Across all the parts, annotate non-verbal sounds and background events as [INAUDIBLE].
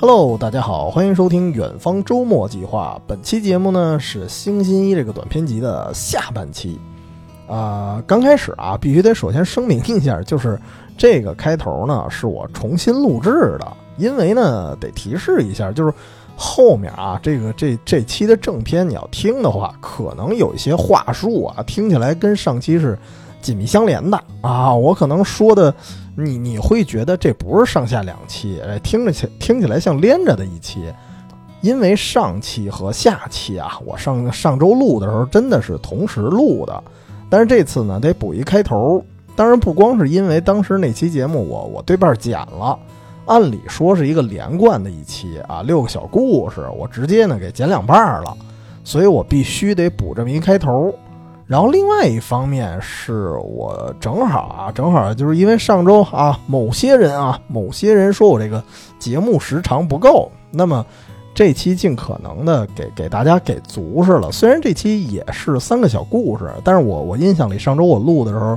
Hello，大家好，欢迎收听远方周末计划。本期节目呢是《星星一》这个短片集的下半期。啊，刚开始啊，必须得首先声明一下，就是这个开头呢是我重新录制的，因为呢得提示一下，就是后面啊这个这这期的正片你要听的话，可能有一些话术啊听起来跟上期是紧密相连的啊，我可能说的。你你会觉得这不是上下两期，哎，听着起听起来像连着的一期，因为上期和下期啊，我上上周录的时候真的是同时录的，但是这次呢得补一开头。当然不光是因为当时那期节目我我对半剪了，按理说是一个连贯的一期啊，六个小故事，我直接呢给剪两半了，所以我必须得补这么一开头。然后另外一方面是我正好啊，正好就是因为上周啊，某些人啊，某些人说我这个节目时长不够，那么这期尽可能的给给大家给足是了。虽然这期也是三个小故事，但是我我印象里上周我录的时候，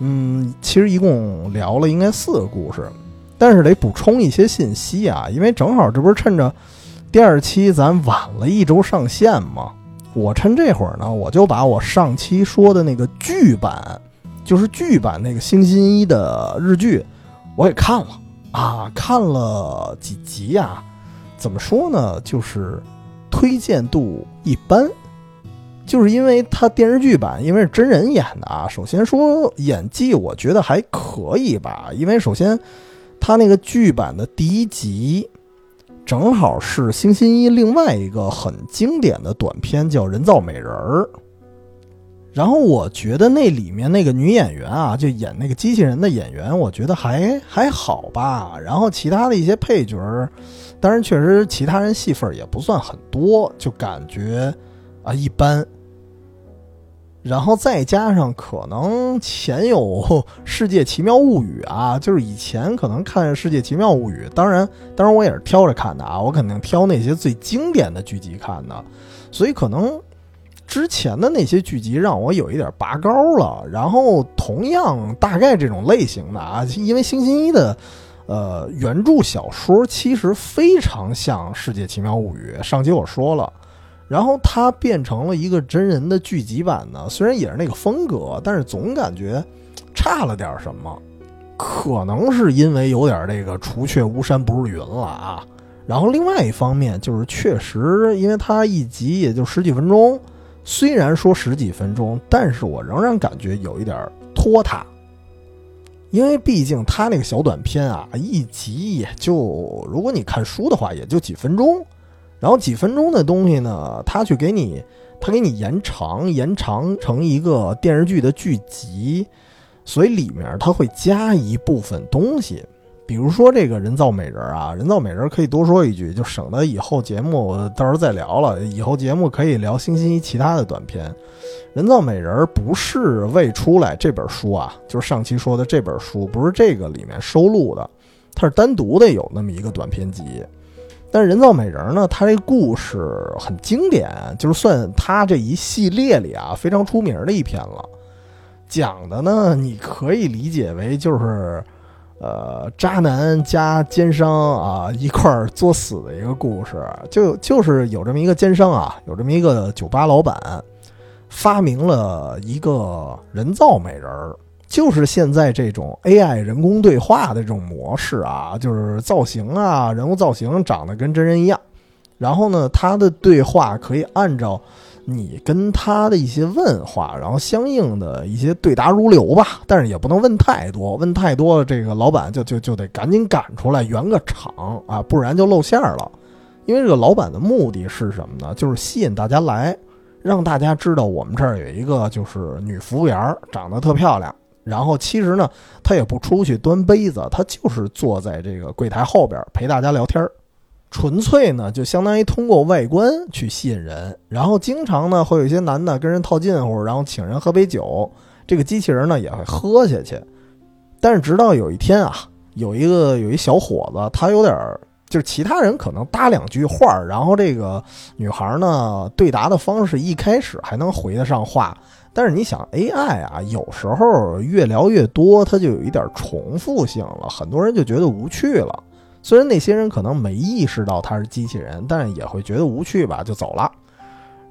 嗯，其实一共聊了应该四个故事，但是得补充一些信息啊，因为正好这不是趁着第二期咱晚了一周上线吗？我趁这会儿呢，我就把我上期说的那个剧版，就是剧版那个星星一的日剧，我给看了啊，看了几集呀？怎么说呢？就是推荐度一般，就是因为它电视剧版，因为是真人演的啊。首先说演技，我觉得还可以吧，因为首先他那个剧版的第一集。正好是星星一另外一个很经典的短片，叫《人造美人儿》。然后我觉得那里面那个女演员啊，就演那个机器人的演员，我觉得还还好吧。然后其他的一些配角，当然确实其他人戏份也不算很多，就感觉啊一般。然后再加上可能前有《世界奇妙物语》啊，就是以前可能看《世界奇妙物语》，当然，当然我也是挑着看的啊，我肯定挑那些最经典的剧集看的，所以可能之前的那些剧集让我有一点拔高了。然后同样大概这种类型的啊，因为星星一的呃原著小说其实非常像《世界奇妙物语》，上集我说了。然后它变成了一个真人的剧集版呢，虽然也是那个风格，但是总感觉差了点什么，可能是因为有点这个“除却巫山不是云”了啊。然后另外一方面就是确实，因为它一集也就十几分钟，虽然说十几分钟，但是我仍然感觉有一点拖沓，因为毕竟它那个小短片啊，一集也就如果你看书的话，也就几分钟。然后几分钟的东西呢，他去给你，他给你延长，延长成一个电视剧的剧集，所以里面他会加一部分东西，比如说这个人造美人啊，人造美人可以多说一句，就省得以后节目到时候再聊了。以后节目可以聊星星一其他的短片。人造美人不是未出来这本书啊，就是上期说的这本书，不是这个里面收录的，它是单独的有那么一个短篇集。但人造美人呢？它这故事很经典，就是算它这一系列里啊非常出名的一篇了。讲的呢，你可以理解为就是，呃，渣男加奸商啊一块儿作死的一个故事。就就是有这么一个奸商啊，有这么一个酒吧老板，发明了一个人造美人儿。就是现在这种 AI 人工对话的这种模式啊，就是造型啊，人物造型长得跟真人一样，然后呢，他的对话可以按照你跟他的一些问话，然后相应的一些对答如流吧，但是也不能问太多，问太多这个老板就就就得赶紧赶出来圆个场啊，不然就露馅了。因为这个老板的目的是什么呢？就是吸引大家来，让大家知道我们这儿有一个就是女服务员，长得特漂亮。然后其实呢，他也不出去端杯子，他就是坐在这个柜台后边陪大家聊天儿，纯粹呢就相当于通过外观去吸引人。然后经常呢会有一些男的跟人套近乎，然后请人喝杯酒，这个机器人呢也会喝下去。但是直到有一天啊，有一个有一小伙子，他有点儿就是其他人可能搭两句话，然后这个女孩呢对答的方式一开始还能回得上话。但是你想，AI 啊，有时候越聊越多，它就有一点重复性了，很多人就觉得无趣了。虽然那些人可能没意识到他是机器人，但是也会觉得无趣吧，就走了。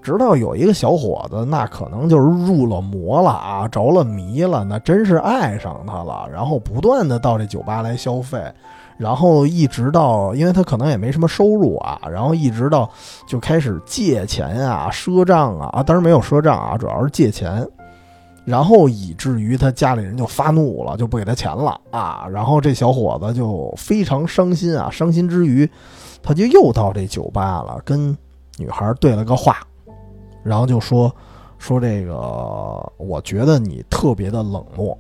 直到有一个小伙子，那可能就是入了魔了啊，着了迷了，那真是爱上他了，然后不断的到这酒吧来消费，然后一直到，因为他可能也没什么收入啊，然后一直到就开始借钱啊、赊账啊，啊，当然没有赊账啊，主要是借钱，然后以至于他家里人就发怒了，就不给他钱了啊，然后这小伙子就非常伤心啊，伤心之余，他就又到这酒吧了，跟女孩对了个话。然后就说说这个，我觉得你特别的冷漠，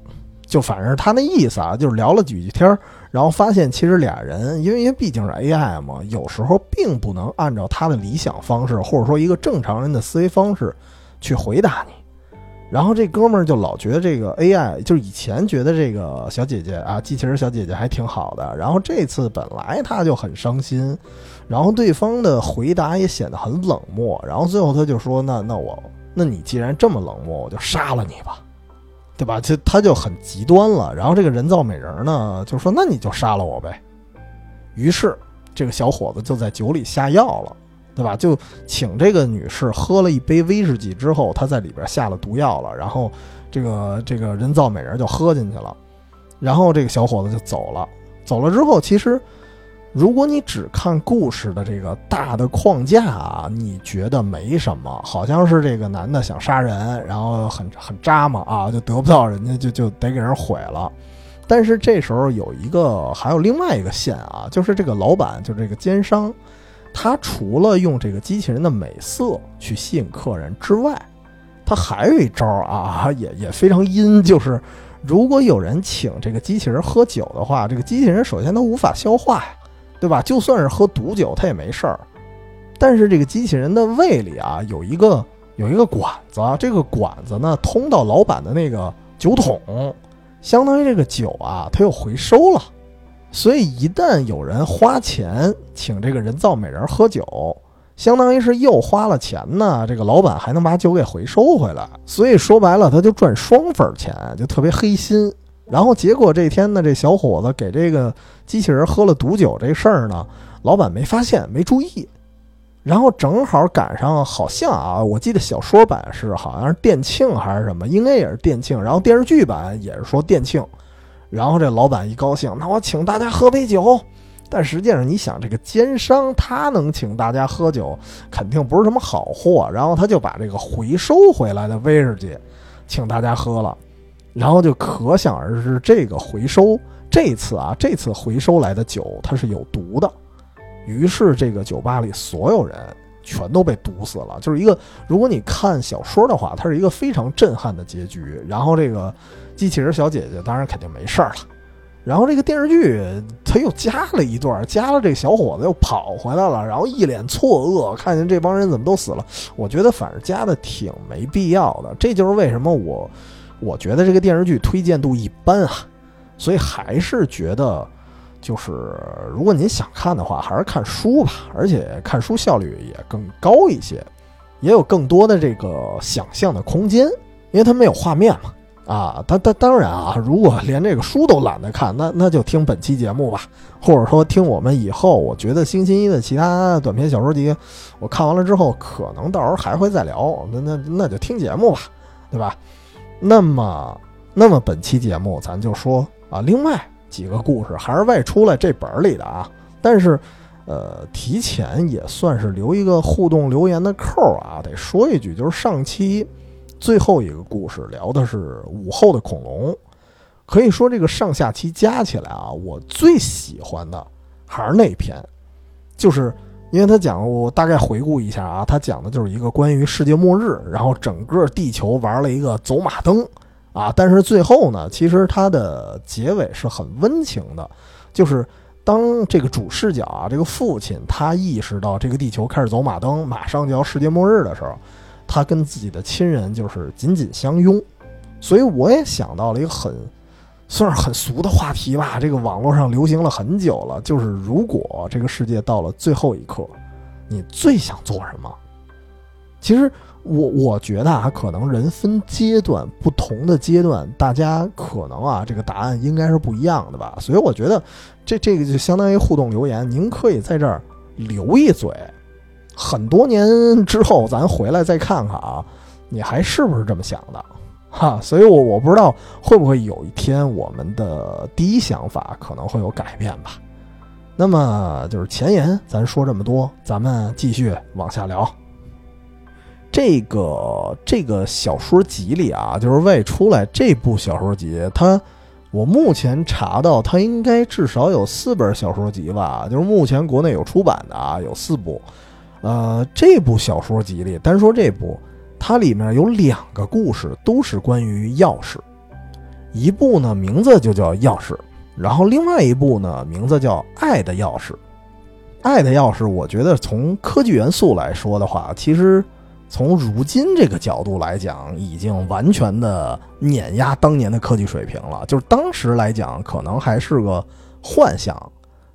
就反正他那意思啊，就是聊了几句天儿，然后发现其实俩人，因为因为毕竟是 AI 嘛，有时候并不能按照他的理想方式，或者说一个正常人的思维方式去回答你。然后这哥们儿就老觉得这个 AI，就是以前觉得这个小姐姐啊，机器人小姐姐还挺好的，然后这次本来他就很伤心。然后对方的回答也显得很冷漠，然后最后他就说：“那那我，那你既然这么冷漠，我就杀了你吧，对吧？”就他就很极端了。然后这个人造美人呢，就说：“那你就杀了我呗。”于是这个小伙子就在酒里下药了，对吧？就请这个女士喝了一杯威士忌之后，他在里边下了毒药了。然后这个这个人造美人就喝进去了，然后这个小伙子就走了。走了之后，其实。如果你只看故事的这个大的框架啊，你觉得没什么，好像是这个男的想杀人，然后很很渣嘛啊，就得不到人家就就得给人毁了。但是这时候有一个还有另外一个线啊，就是这个老板就这个奸商，他除了用这个机器人的美色去吸引客人之外，他还有一招啊，也也非常阴，就是如果有人请这个机器人喝酒的话，这个机器人首先它无法消化呀。对吧？就算是喝毒酒，他也没事儿。但是这个机器人的胃里啊，有一个有一个管子，这个管子呢通到老板的那个酒桶，相当于这个酒啊，它又回收了。所以一旦有人花钱请这个人造美人喝酒，相当于是又花了钱呢。这个老板还能把酒给回收回来，所以说白了，他就赚双份钱，就特别黑心。然后结果这天呢，这小伙子给这个机器人喝了毒酒这事儿呢，老板没发现，没注意。然后正好赶上，好像啊，我记得小说版是好像是店庆还是什么，应该也是店庆。然后电视剧版也是说店庆。然后这老板一高兴，那我请大家喝杯酒。但实际上，你想这个奸商他能请大家喝酒，肯定不是什么好货。然后他就把这个回收回来的威士忌，请大家喝了。然后就可想而知，这个回收这次啊，这次回收来的酒它是有毒的。于是这个酒吧里所有人全都被毒死了。就是一个，如果你看小说的话，它是一个非常震撼的结局。然后这个机器人小姐姐当然肯定没事儿了。然后这个电视剧他又加了一段，加了这小伙子又跑回来了，然后一脸错愕，看见这帮人怎么都死了。我觉得反正加的挺没必要的。这就是为什么我。我觉得这个电视剧推荐度一般啊，所以还是觉得，就是如果您想看的话，还是看书吧，而且看书效率也更高一些，也有更多的这个想象的空间，因为它没有画面嘛。啊，当当当然啊，如果连这个书都懒得看，那那就听本期节目吧，或者说听我们以后，我觉得星期一的其他短篇小说集，我看完了之后，可能到时候还会再聊，那那那就听节目吧，对吧？那么，那么本期节目咱就说啊，另外几个故事还是外出来这本里的啊，但是，呃，提前也算是留一个互动留言的扣啊，得说一句，就是上期最后一个故事聊的是午后的恐龙，可以说这个上下期加起来啊，我最喜欢的还是那篇，就是。因为他讲，我大概回顾一下啊，他讲的就是一个关于世界末日，然后整个地球玩了一个走马灯，啊，但是最后呢，其实它的结尾是很温情的，就是当这个主视角啊，这个父亲他意识到这个地球开始走马灯，马上就要世界末日的时候，他跟自己的亲人就是紧紧相拥，所以我也想到了一个很。算是很俗的话题吧，这个网络上流行了很久了。就是如果这个世界到了最后一刻，你最想做什么？其实我我觉得啊，可能人分阶段，不同的阶段，大家可能啊，这个答案应该是不一样的吧。所以我觉得这这个就相当于互动留言，您可以在这儿留一嘴，很多年之后咱回来再看看啊，你还是不是这么想的？哈，所以我我不知道会不会有一天我们的第一想法可能会有改变吧。那么就是前言，咱说这么多，咱们继续往下聊。这个这个小说集里啊，就是未出来这部小说集，它我目前查到它应该至少有四本小说集吧，就是目前国内有出版的啊，有四部。呃，这部小说集里，单说这部。它里面有两个故事，都是关于钥匙。一部呢，名字就叫钥匙；然后另外一部呢，名字叫爱的钥匙。爱的钥匙，我觉得从科技元素来说的话，其实从如今这个角度来讲，已经完全的碾压当年的科技水平了。就是当时来讲，可能还是个幻想；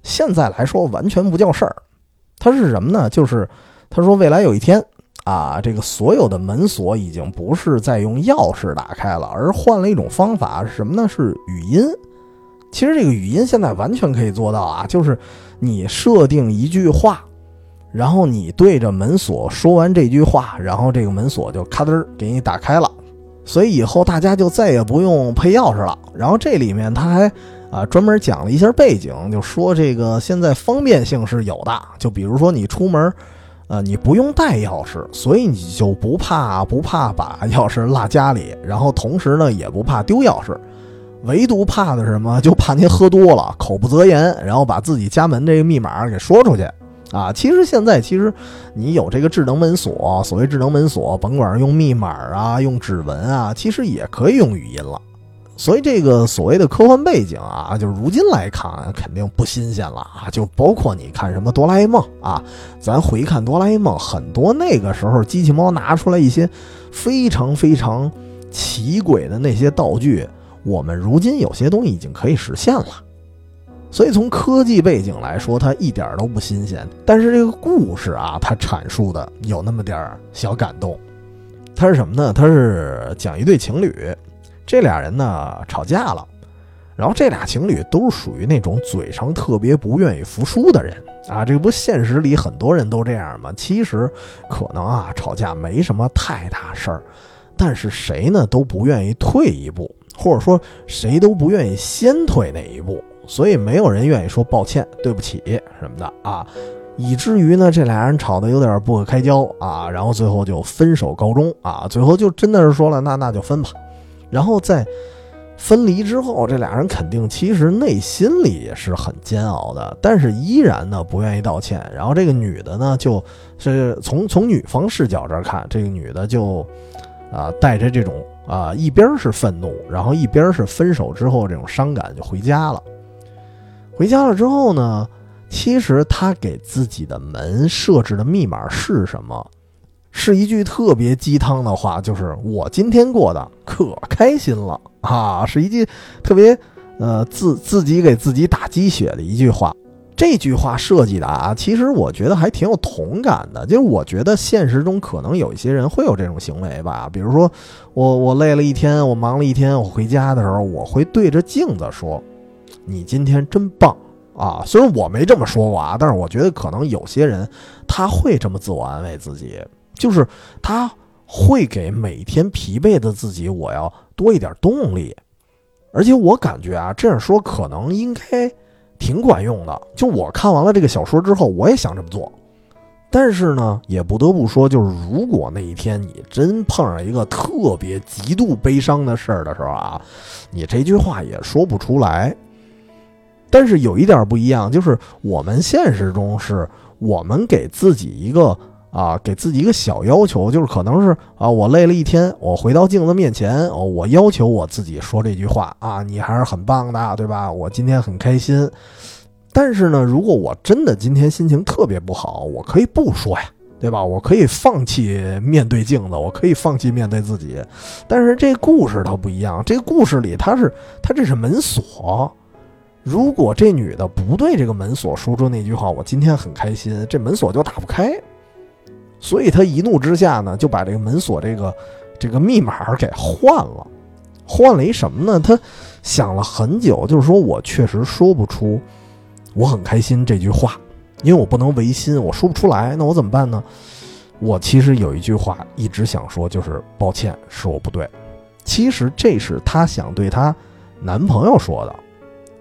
现在来说，完全不叫事儿。它是什么呢？就是他说未来有一天。啊，这个所有的门锁已经不是在用钥匙打开了，而换了一种方法是什么呢？是语音。其实这个语音现在完全可以做到啊，就是你设定一句话，然后你对着门锁说完这句话，然后这个门锁就咔噔给你打开了。所以以后大家就再也不用配钥匙了。然后这里面他还啊专门讲了一下背景，就说这个现在方便性是有的，就比如说你出门。呃，你不用带钥匙，所以你就不怕不怕把钥匙落家里，然后同时呢也不怕丢钥匙，唯独怕的是什么？[LAUGHS] 就怕您喝多了，口不择言，然后把自己家门这个密码给说出去啊！其实现在其实你有这个智能门锁，所谓智能门锁，甭管用密码啊，用指纹啊，其实也可以用语音了。所以这个所谓的科幻背景啊，就是如今来看肯定不新鲜了啊！就包括你看什么哆啦 A 梦啊，咱回看哆啦 A 梦，很多那个时候机器猫拿出来一些非常非常奇诡的那些道具，我们如今有些东西已经可以实现了。所以从科技背景来说，它一点都不新鲜。但是这个故事啊，它阐述的有那么点儿小感动。它是什么呢？它是讲一对情侣。这俩人呢吵架了，然后这俩情侣都是属于那种嘴上特别不愿意服输的人啊。这不现实里很多人都这样吗？其实可能啊吵架没什么太大事儿，但是谁呢都不愿意退一步，或者说谁都不愿意先退那一步，所以没有人愿意说抱歉、对不起什么的啊，以至于呢这俩人吵得有点不可开交啊，然后最后就分手告终啊。最后就真的是说了，那那就分吧。然后在分离之后，这俩人肯定其实内心里也是很煎熬的，但是依然呢不愿意道歉。然后这个女的呢，就是从从女方视角这儿看，这个女的就啊带着这种啊一边是愤怒，然后一边是分手之后这种伤感就回家了。回家了之后呢，其实她给自己的门设置的密码是什么？是一句特别鸡汤的话，就是我今天过得可开心了啊！是一句特别呃自自己给自己打鸡血的一句话。这句话设计的啊，其实我觉得还挺有同感的。就是我觉得现实中可能有一些人会有这种行为吧，比如说我我累了一天，我忙了一天，我回家的时候，我会对着镜子说：“你今天真棒啊！”虽然我没这么说过啊，但是我觉得可能有些人他会这么自我安慰自己。就是他会给每天疲惫的自己，我要多一点动力，而且我感觉啊，这样说可能应该挺管用的。就我看完了这个小说之后，我也想这么做。但是呢，也不得不说，就是如果那一天你真碰上一个特别极度悲伤的事儿的时候啊，你这句话也说不出来。但是有一点不一样，就是我们现实中是我们给自己一个。啊，给自己一个小要求，就是可能是啊，我累了一天，我回到镜子面前，哦，我要求我自己说这句话啊，你还是很棒的，对吧？我今天很开心。但是呢，如果我真的今天心情特别不好，我可以不说呀，对吧？我可以放弃面对镜子，我可以放弃面对自己。但是这故事它不一样，这故事里它是它这是门锁，如果这女的不对这个门锁说出那句话，我今天很开心，这门锁就打不开。所以他一怒之下呢，就把这个门锁这个这个密码给换了，换了一什么呢？他想了很久，就是说我确实说不出我很开心这句话，因为我不能违心，我说不出来，那我怎么办呢？我其实有一句话一直想说，就是抱歉，是我不对。其实这是她想对她男朋友说的，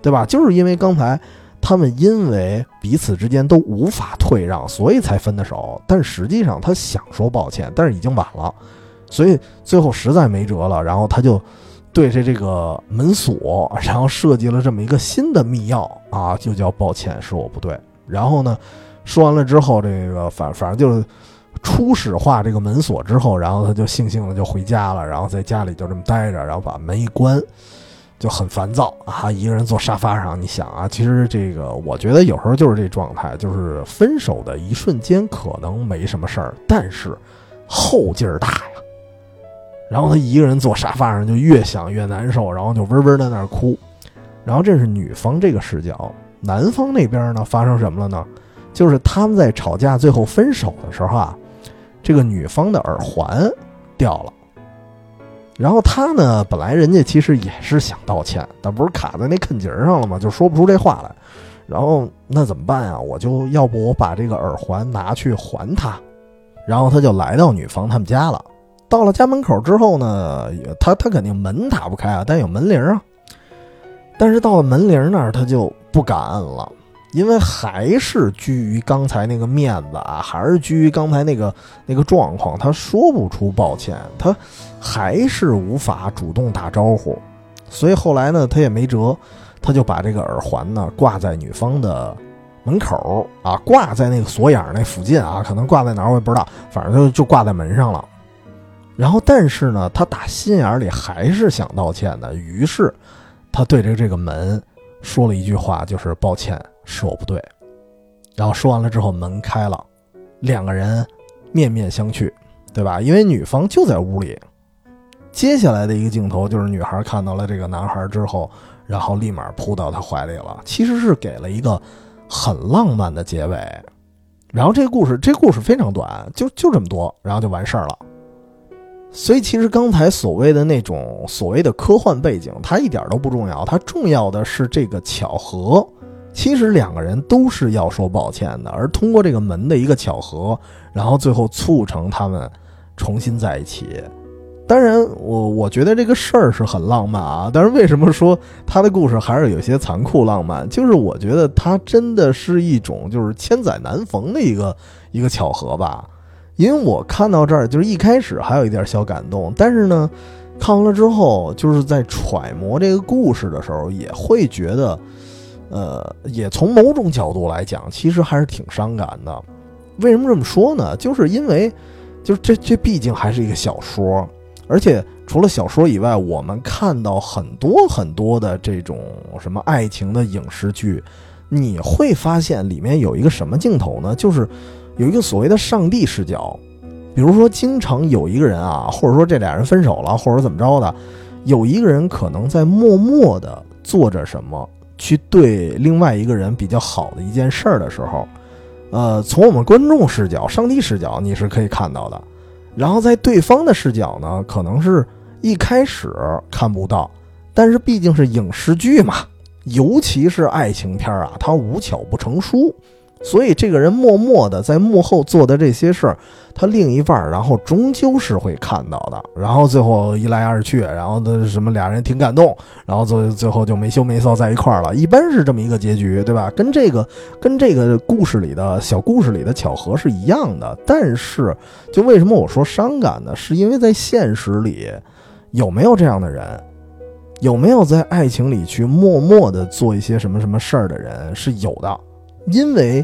对吧？就是因为刚才。他们因为彼此之间都无法退让，所以才分的手。但实际上，他想说抱歉，但是已经晚了，所以最后实在没辙了。然后他就对着这个门锁，然后设计了这么一个新的密钥啊，就叫抱歉，是我不对。然后呢，说完了之后，这个反反正就初始化这个门锁之后，然后他就悻悻的就回家了，然后在家里就这么待着，然后把门一关。就很烦躁啊！一个人坐沙发上，你想啊，其实这个我觉得有时候就是这状态，就是分手的一瞬间可能没什么事儿，但是后劲儿大呀。然后他一个人坐沙发上，就越想越难受，然后就嗡嗡在那儿哭。然后这是女方这个视角，男方那边呢发生什么了呢？就是他们在吵架最后分手的时候啊，这个女方的耳环掉了。然后他呢，本来人家其实也是想道歉，但不是卡在那坑节上了吗？就说不出这话来。然后那怎么办呀？我就要不我把这个耳环拿去还他。然后他就来到女方他们家了。到了家门口之后呢，他他肯定门打不开啊，但有门铃啊。但是到了门铃那儿，他就不敢摁了。因为还是居于刚才那个面子啊，还是居于刚才那个那个状况，他说不出抱歉，他还是无法主动打招呼，所以后来呢，他也没辙，他就把这个耳环呢挂在女方的门口啊，挂在那个锁眼那附近啊，可能挂在哪儿我也不知道，反正就就挂在门上了。然后，但是呢，他打心眼里还是想道歉的，于是他对着这个门说了一句话，就是抱歉。是我不对，然后说完了之后，门开了，两个人面面相觑，对吧？因为女方就在屋里。接下来的一个镜头就是女孩看到了这个男孩之后，然后立马扑到他怀里了。其实是给了一个很浪漫的结尾。然后这个故事，这故事非常短，就就这么多，然后就完事儿了。所以其实刚才所谓的那种所谓的科幻背景，它一点都不重要，它重要的是这个巧合。其实两个人都是要说抱歉的，而通过这个门的一个巧合，然后最后促成他们重新在一起。当然，我我觉得这个事儿是很浪漫啊。但是为什么说他的故事还是有些残酷浪漫？就是我觉得他真的是一种就是千载难逢的一个一个巧合吧。因为我看到这儿，就是一开始还有一点小感动，但是呢，看完了之后，就是在揣摩这个故事的时候，也会觉得。呃，也从某种角度来讲，其实还是挺伤感的。为什么这么说呢？就是因为，就是这这毕竟还是一个小说，而且除了小说以外，我们看到很多很多的这种什么爱情的影视剧，你会发现里面有一个什么镜头呢？就是有一个所谓的上帝视角。比如说，经常有一个人啊，或者说这俩人分手了，或者怎么着的，有一个人可能在默默的做着什么。去对另外一个人比较好的一件事儿的时候，呃，从我们观众视角、上帝视角，你是可以看到的。然后在对方的视角呢，可能是一开始看不到，但是毕竟是影视剧嘛，尤其是爱情片啊，它无巧不成书。所以这个人默默的在幕后做的这些事儿，他另一半儿，然后终究是会看到的。然后最后一来二去，然后的什么俩人挺感动，然后最最后就没羞没臊在一块儿了。一般是这么一个结局，对吧？[LAUGHS] 跟这个跟这个故事里的小故事里的巧合是一样的。但是，就为什么我说伤感呢？是因为在现实里，有没有这样的人？有没有在爱情里去默默的做一些什么什么事儿的人？是有的。因为，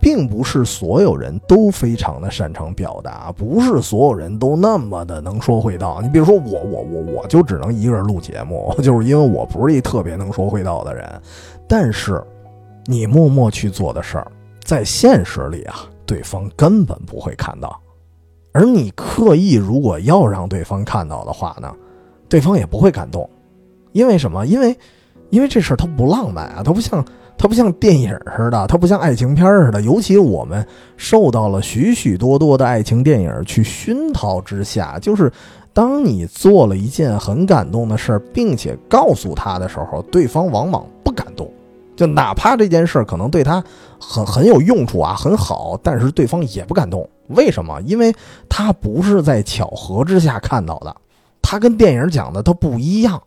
并不是所有人都非常的擅长表达，不是所有人都那么的能说会道。你比如说我，我，我，我就只能一个人录节目，[LAUGHS] 就是因为我不是一特别能说会道的人。但是，你默默去做的事儿，在现实里啊，对方根本不会看到。而你刻意如果要让对方看到的话呢，对方也不会感动。因为什么？因为，因为这事儿它不浪漫啊，它不像。它不像电影似的，它不像爱情片似的。尤其我们受到了许许多多的爱情电影去熏陶之下，就是当你做了一件很感动的事儿，并且告诉他的时候，对方往往不感动。就哪怕这件事儿可能对他很很有用处啊，很好，但是对方也不感动。为什么？因为他不是在巧合之下看到的，他跟电影讲的他不一样，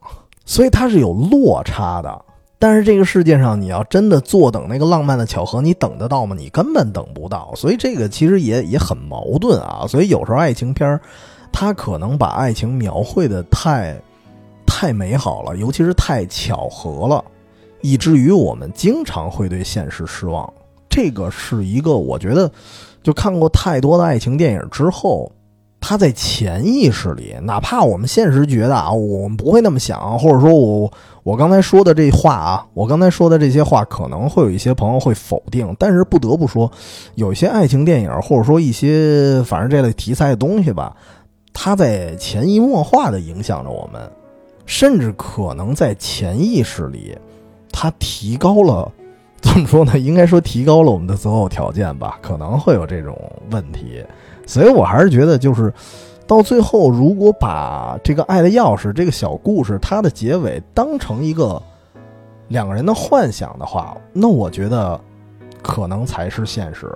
所以他是有落差的。但是这个世界上，你要真的坐等那个浪漫的巧合，你等得到吗？你根本等不到。所以这个其实也也很矛盾啊。所以有时候爱情片儿，它可能把爱情描绘的太太美好了，尤其是太巧合了。以至于我们经常会对现实失望，这个是一个我觉得，就看过太多的爱情电影之后，他在潜意识里，哪怕我们现实觉得啊，我们不会那么想，或者说我我刚才说的这话啊，我刚才说的这些话，可能会有一些朋友会否定，但是不得不说，有一些爱情电影或者说一些反正这类题材的东西吧，它在潜移默化的影响着我们，甚至可能在潜意识里。它提高了，怎么说呢？应该说提高了我们的择偶条件吧，可能会有这种问题。所以我还是觉得，就是到最后，如果把这个《爱的钥匙》这个小故事它的结尾当成一个两个人的幻想的话，那我觉得可能才是现实。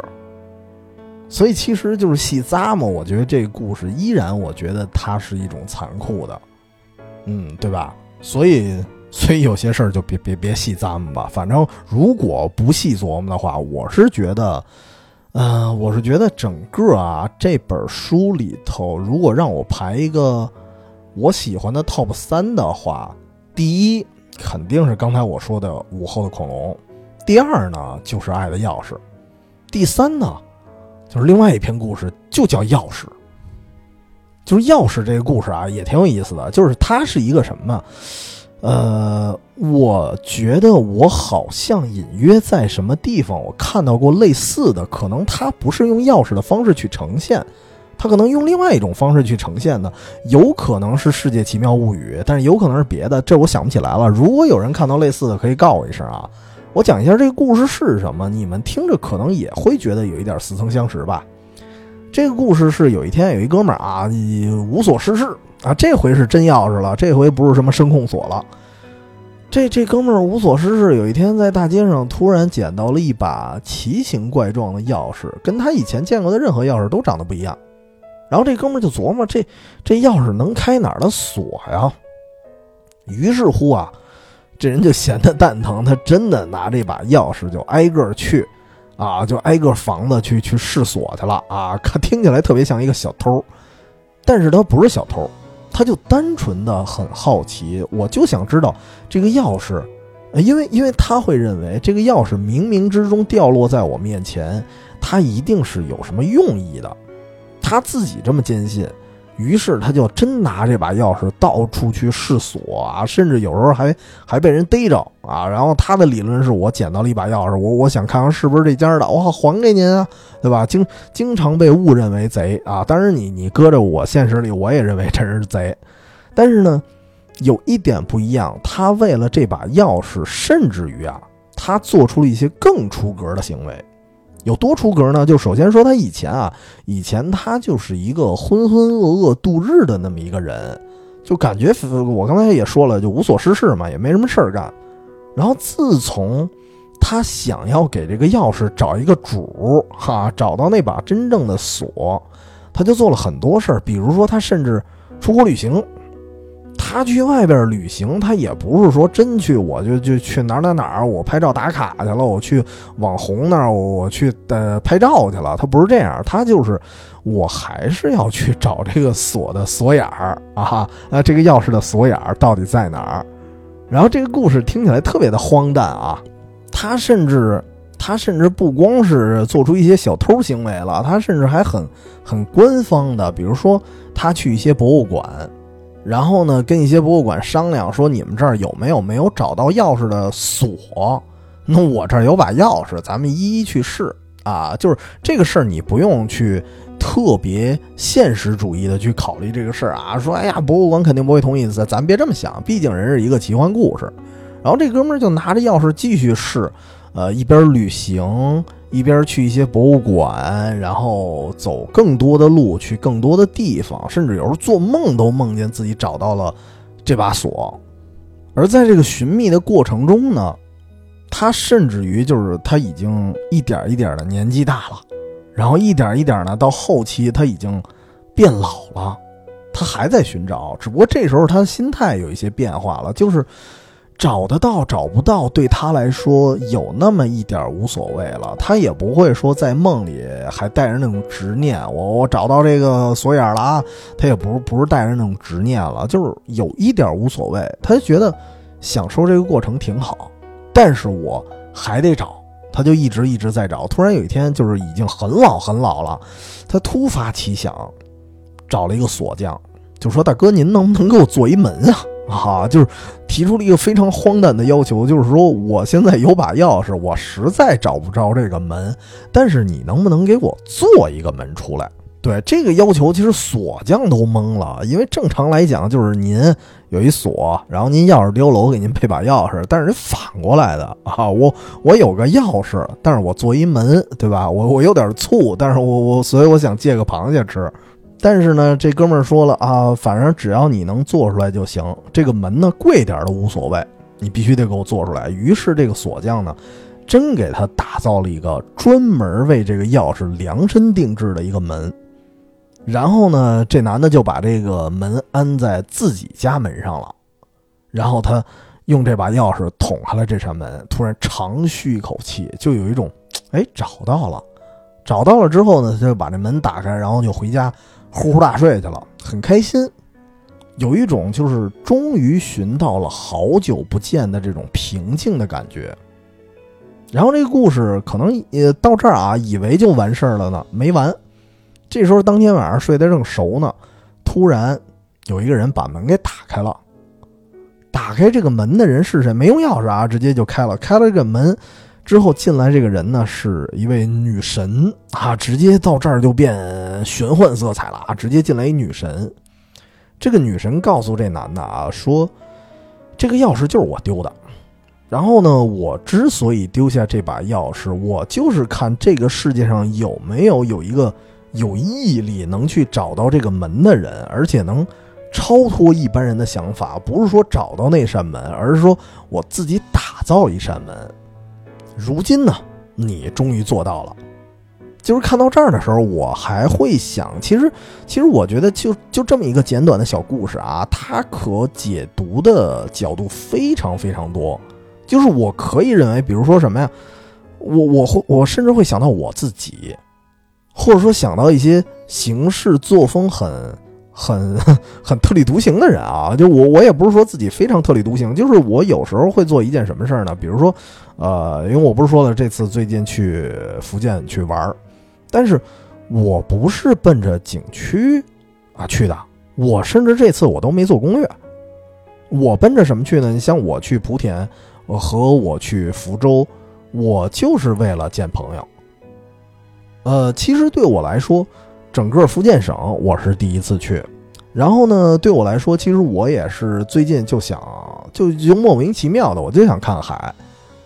所以其实就是戏咂嘛。我觉得这个故事依然，我觉得它是一种残酷的，嗯，对吧？所以。所以有些事儿就别别别细咂摸吧。反正如果不细琢磨的话，我是觉得，嗯，我是觉得整个啊这本书里头，如果让我排一个我喜欢的 top 三的话，第一肯定是刚才我说的《午后的恐龙》，第二呢就是《爱的钥匙》，第三呢就是另外一篇故事，就叫《钥匙》。就是钥匙这个故事啊，也挺有意思的。就是它是一个什么？呃，我觉得我好像隐约在什么地方我看到过类似的，可能它不是用钥匙的方式去呈现，它可能用另外一种方式去呈现的，有可能是《世界奇妙物语》，但是有可能是别的，这我想不起来了。如果有人看到类似的，可以告我一声啊，我讲一下这个故事是什么，你们听着可能也会觉得有一点似曾相识吧。这个故事是有一天有一哥们儿啊，无所事事。啊，这回是真钥匙了，这回不是什么声控锁了。这这哥们儿无所事事，有一天在大街上突然捡到了一把奇形怪状的钥匙，跟他以前见过的任何钥匙都长得不一样。然后这哥们儿就琢磨，这这钥匙能开哪儿的锁呀？于是乎啊，这人就闲得蛋疼，他真的拿这把钥匙就挨个去，啊，就挨个房子去去试锁去了啊。可听起来特别像一个小偷，但是他不是小偷。他就单纯的很好奇，我就想知道这个钥匙，因为因为他会认为这个钥匙冥冥之中掉落在我面前，他一定是有什么用意的，他自己这么坚信。于是他就真拿这把钥匙到处去试锁啊，甚至有时候还还被人逮着啊。然后他的理论是我捡到了一把钥匙，我我想看看是不是这家的，我好还给您啊，对吧？经经常被误认为贼啊。当然你你搁着我现实里我也认为这是贼，但是呢，有一点不一样，他为了这把钥匙，甚至于啊，他做出了一些更出格的行为。有多出格呢？就首先说他以前啊，以前他就是一个浑浑噩噩度日的那么一个人，就感觉我刚才也说了，就无所事事嘛，也没什么事儿干。然后自从他想要给这个钥匙找一个主哈，找到那把真正的锁，他就做了很多事儿，比如说他甚至出国旅行。他去外边旅行，他也不是说真去，我就就去哪哪哪儿，我拍照打卡去了，我去网红那儿，我去呃拍照去了。他不是这样，他就是我还是要去找这个锁的锁眼儿啊，那这个钥匙的锁眼儿到底在哪儿？然后这个故事听起来特别的荒诞啊，他甚至他甚至不光是做出一些小偷行为了，他甚至还很很官方的，比如说他去一些博物馆。然后呢，跟一些博物馆商量说，你们这儿有没有没有找到钥匙的锁？那我这儿有把钥匙，咱们一一去试啊。就是这个事儿，你不用去特别现实主义的去考虑这个事儿啊。说，哎呀，博物馆肯定不会同意，咱咱别这么想，毕竟人是一个奇幻故事。然后这哥们儿就拿着钥匙继续试，呃，一边旅行一边去一些博物馆，然后走更多的路，去更多的地方，甚至有时候做梦都梦见自己找到了这把锁。而在这个寻觅的过程中呢，他甚至于就是他已经一点一点的年纪大了，然后一点一点呢到后期他已经变老了，他还在寻找，只不过这时候他的心态有一些变化了，就是找得到找不到对他来说有那么一点无所谓了，他也不会说在梦里还带着那种执念，我我找到这个锁眼了啊，他也不是不是带着那种执念了，就是有一点无所谓，他就觉得享受这个过程挺好。但是我还得找，他就一直一直在找。突然有一天，就是已经很老很老了，他突发奇想，找了一个锁匠，就说：“大哥，您能不能给我做一门啊？”啊，就是提出了一个非常荒诞的要求，就是说我现在有把钥匙，我实在找不着这个门，但是你能不能给我做一个门出来？对这个要求，其实锁匠都懵了，因为正常来讲就是您有一锁，然后您钥匙丢了，我给您配把钥匙。但是人反过来的啊，我我有个钥匙，但是我做一门，对吧？我我有点醋，但是我我所以我想借个螃蟹吃。但是呢，这哥们儿说了啊，反正只要你能做出来就行。这个门呢，贵点都无所谓，你必须得给我做出来。于是这个锁匠呢，真给他打造了一个专门为这个钥匙量身定制的一个门。然后呢，这男的就把这个门安在自己家门上了，然后他用这把钥匙捅开了这扇门，突然长吁一口气，就有一种，哎，找到了，找到了之后呢，他就把这门打开，然后就回家呼呼大睡去了，很开心，有一种就是终于寻到了好久不见的这种平静的感觉。然后这个故事可能也到这儿啊，以为就完事儿了呢，没完。这时候，当天晚上睡得正熟呢，突然有一个人把门给打开了。打开这个门的人是谁？没用钥匙啊，直接就开了。开了这个门之后，进来这个人呢，是一位女神啊，直接到这儿就变玄幻色彩了啊，直接进来一女神。这个女神告诉这男的啊，说这个钥匙就是我丢的。然后呢，我之所以丢下这把钥匙，我就是看这个世界上有没有有一个。有毅力能去找到这个门的人，而且能超脱一般人的想法，不是说找到那扇门，而是说我自己打造一扇门。如今呢，你终于做到了。就是看到这儿的时候，我还会想，其实，其实我觉得就就这么一个简短的小故事啊，它可解读的角度非常非常多。就是我可以认为，比如说什么呀，我我会我甚至会想到我自己。或者说想到一些行事作风很、很、[LAUGHS] 很特立独行的人啊，就我我也不是说自己非常特立独行，就是我有时候会做一件什么事儿呢？比如说，呃，因为我不是说了这次最近去福建去玩儿，但是我不是奔着景区啊去的，我甚至这次我都没做攻略，我奔着什么去呢？你像我去莆田，和我去福州，我就是为了见朋友。呃，其实对我来说，整个福建省我是第一次去。然后呢，对我来说，其实我也是最近就想，就就莫名其妙的，我就想看海。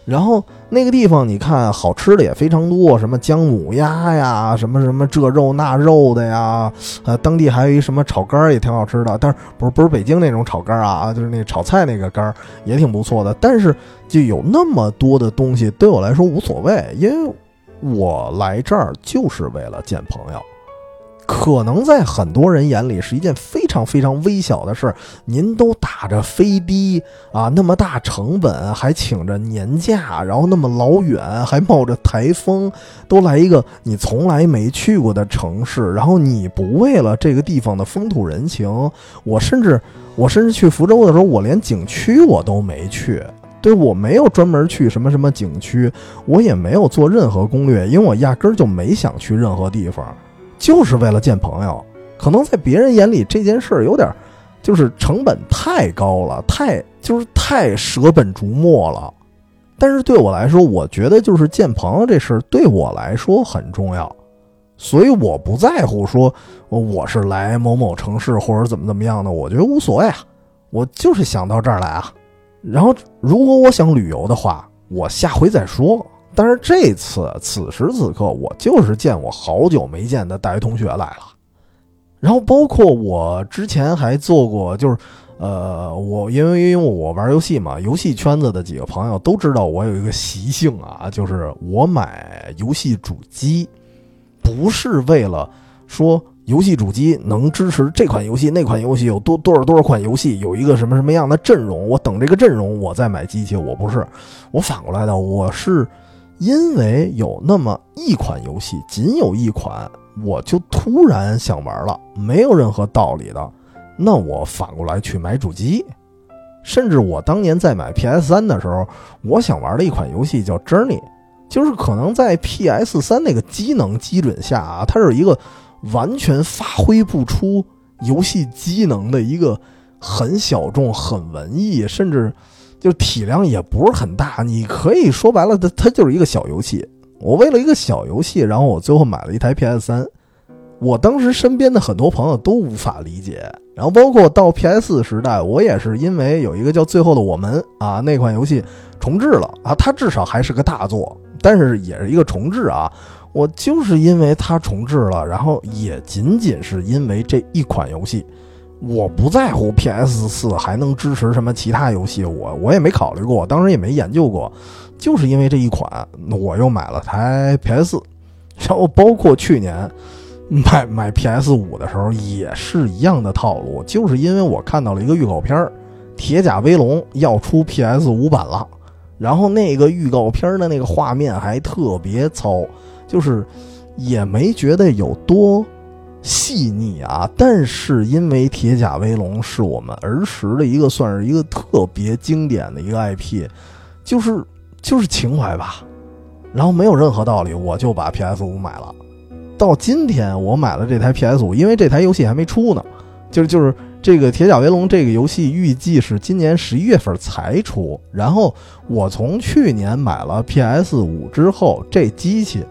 然后那个地方，你看好吃的也非常多，什么姜母鸭呀，什么什么这肉那肉的呀。呃，当地还有一什么炒肝儿也挺好吃的，但是不是不是北京那种炒肝儿啊，就是那炒菜那个肝儿也挺不错的。但是就有那么多的东西，对我来说无所谓，因为。我来这儿就是为了见朋友，可能在很多人眼里是一件非常非常微小的事儿。您都打着飞的啊，那么大成本，还请着年假，然后那么老远，还冒着台风，都来一个你从来没去过的城市，然后你不为了这个地方的风土人情，我甚至我甚至去福州的时候，我连景区我都没去。对我没有专门去什么什么景区，我也没有做任何攻略，因为我压根儿就没想去任何地方，就是为了见朋友。可能在别人眼里这件事儿有点，就是成本太高了，太就是太舍本逐末了。但是对我来说，我觉得就是见朋友这事儿对我来说很重要，所以我不在乎说我是来某某城市或者怎么怎么样的，我觉得无所谓啊，我就是想到这儿来啊。然后如果我想旅游的话，我下回再说。但是这次此时此刻，我就是见我好久没见的大学同学来了。然后包括我之前还做过，就是，呃，我因为因为我玩游戏嘛，游戏圈子的几个朋友都知道我有一个习性啊，就是我买游戏主机，不是为了说游戏主机能支持这款游戏那款游戏有多多少多少款游戏有一个什么什么样的阵容，我等这个阵容我再买机器，我不是，我反过来的，我是因为有那么一款游戏，仅有一款。我就突然想玩了，没有任何道理的，那我反过来去买主机，甚至我当年在买 PS 三的时候，我想玩的一款游戏叫 Journey，就是可能在 PS 三那个机能基准下啊，它是一个完全发挥不出游戏机能的一个很小众、很文艺，甚至就体量也不是很大，你可以说白了，它它就是一个小游戏。我为了一个小游戏，然后我最后买了一台 PS 三。我当时身边的很多朋友都无法理解，然后包括到 PS 四时代，我也是因为有一个叫《最后的我们》啊那款游戏重置了啊，它至少还是个大作，但是也是一个重置啊。我就是因为它重置了，然后也仅仅是因为这一款游戏，我不在乎 PS 四还能支持什么其他游戏，我我也没考虑过，当时也没研究过。就是因为这一款，我又买了台 PS，四然后包括去年买买 PS 五的时候也是一样的套路，就是因为我看到了一个预告片儿，《铁甲威龙》要出 PS 五版了，然后那个预告片的那个画面还特别糙，就是也没觉得有多细腻啊，但是因为《铁甲威龙》是我们儿时的一个算是一个特别经典的一个 IP，就是。就是情怀吧，然后没有任何道理，我就把 PS 五买了。到今天我买了这台 PS 五，因为这台游戏还没出呢，就是就是这个《铁甲威龙》这个游戏预计是今年十一月份才出。然后我从去年买了 PS 五之后，这机器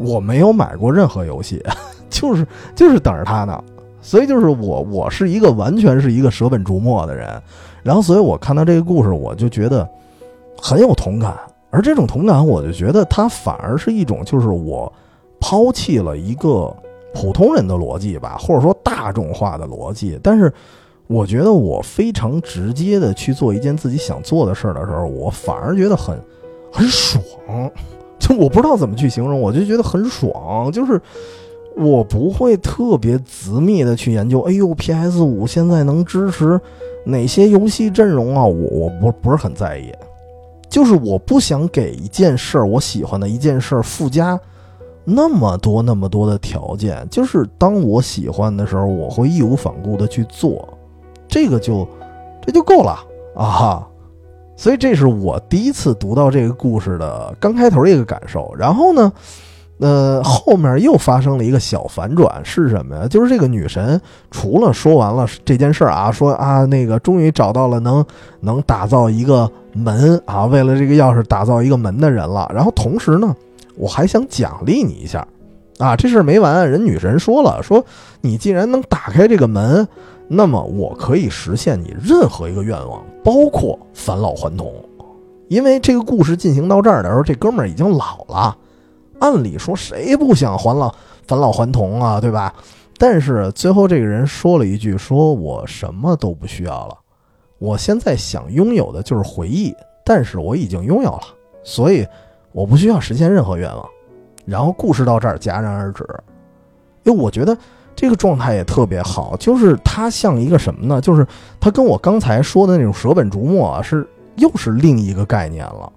我没有买过任何游戏，[LAUGHS] 就是就是等着他呢。所以就是我我是一个完全是一个舍本逐末的人。然后所以我看到这个故事，我就觉得很有同感。而这种同感，我就觉得它反而是一种，就是我抛弃了一个普通人的逻辑吧，或者说大众化的逻辑。但是，我觉得我非常直接的去做一件自己想做的事儿的时候，我反而觉得很很爽。就我不知道怎么去形容，我就觉得很爽。就是我不会特别执迷的去研究，哎呦，PS 五现在能支持哪些游戏阵容啊？我我不不是很在意。就是我不想给一件事儿，我喜欢的一件事儿附加那么多那么多的条件。就是当我喜欢的时候，我会义无反顾的去做，这个就这就够了啊！所以这是我第一次读到这个故事的刚开头一个感受。然后呢？呃，后面又发生了一个小反转，是什么呀？就是这个女神除了说完了这件事儿啊，说啊，那个终于找到了能能打造一个门啊，为了这个钥匙打造一个门的人了。然后同时呢，我还想奖励你一下，啊，这事儿没完，人女神说了，说你既然能打开这个门，那么我可以实现你任何一个愿望，包括返老还童。因为这个故事进行到这儿的时候，这哥们儿已经老了。按理说，谁不想还老返老还童啊，对吧？但是最后这个人说了一句：“说我什么都不需要了，我现在想拥有的就是回忆，但是我已经拥有了，所以我不需要实现任何愿望。”然后故事到这儿戛然而止。因为我觉得这个状态也特别好，就是他像一个什么呢？就是他跟我刚才说的那种舍本逐末啊是又是另一个概念了。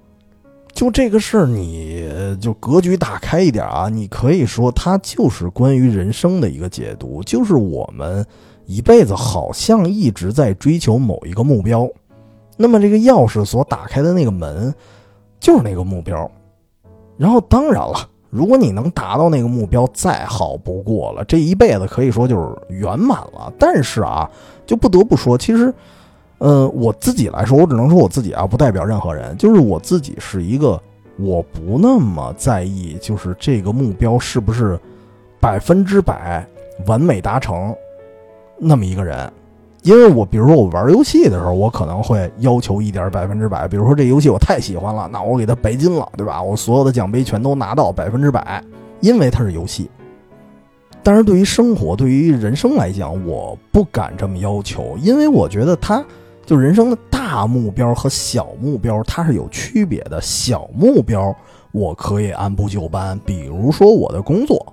就这个事儿，你就格局打开一点啊！你可以说它就是关于人生的一个解读，就是我们一辈子好像一直在追求某一个目标，那么这个钥匙所打开的那个门，就是那个目标。然后当然了，如果你能达到那个目标，再好不过了，这一辈子可以说就是圆满了。但是啊，就不得不说，其实。嗯，我自己来说，我只能说我自己啊，不代表任何人。就是我自己是一个，我不那么在意，就是这个目标是不是百分之百完美达成，那么一个人。因为我比如说我玩游戏的时候，我可能会要求一点百分之百。比如说这游戏我太喜欢了，那我给它白金了，对吧？我所有的奖杯全都拿到百分之百，因为它是游戏。但是对于生活、对于人生来讲，我不敢这么要求，因为我觉得它就人生的大目标和小目标它是有区别的。小目标我可以按部就班，比如说我的工作，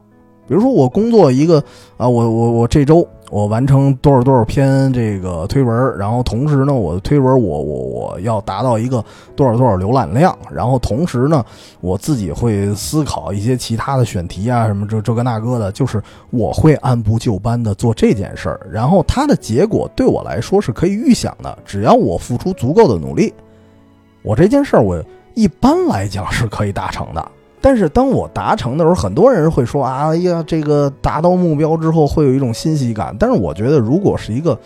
比如说我工作一个啊，我我我这周。我完成多少多少篇这个推文，然后同时呢，我的推文我我我要达到一个多少多少浏览量，然后同时呢，我自己会思考一些其他的选题啊，什么这这个那个的，就是我会按部就班的做这件事儿，然后它的结果对我来说是可以预想的，只要我付出足够的努力，我这件事儿我一般来讲是可以达成的。但是当我达成的时候，很多人会说：“啊，哎呀，这个达到目标之后会有一种欣喜感。”但是我觉得，如果是一个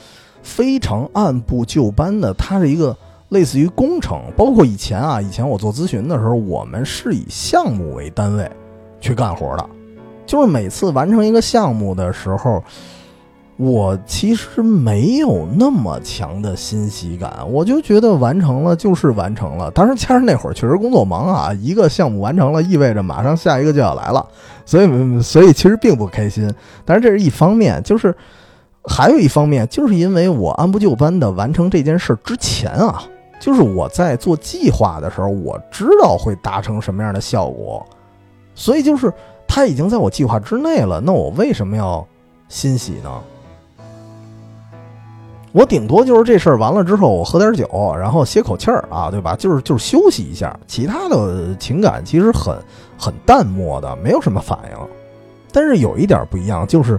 非常按部就班的，它是一个类似于工程。包括以前啊，以前我做咨询的时候，我们是以项目为单位去干活的，就是每次完成一个项目的时候。我其实没有那么强的欣喜感，我就觉得完成了就是完成了。当然，其实那会儿确实工作忙啊，一个项目完成了，意味着马上下一个就要来了，所以所以其实并不开心。但是这是一方面，就是还有一方面，就是因为我按部就班的完成这件事之前啊，就是我在做计划的时候，我知道会达成什么样的效果，所以就是他已经在我计划之内了，那我为什么要欣喜呢？我顶多就是这事儿完了之后，我喝点酒，然后歇口气儿啊，对吧？就是就是休息一下，其他的情感其实很很淡漠的，没有什么反应。但是有一点不一样，就是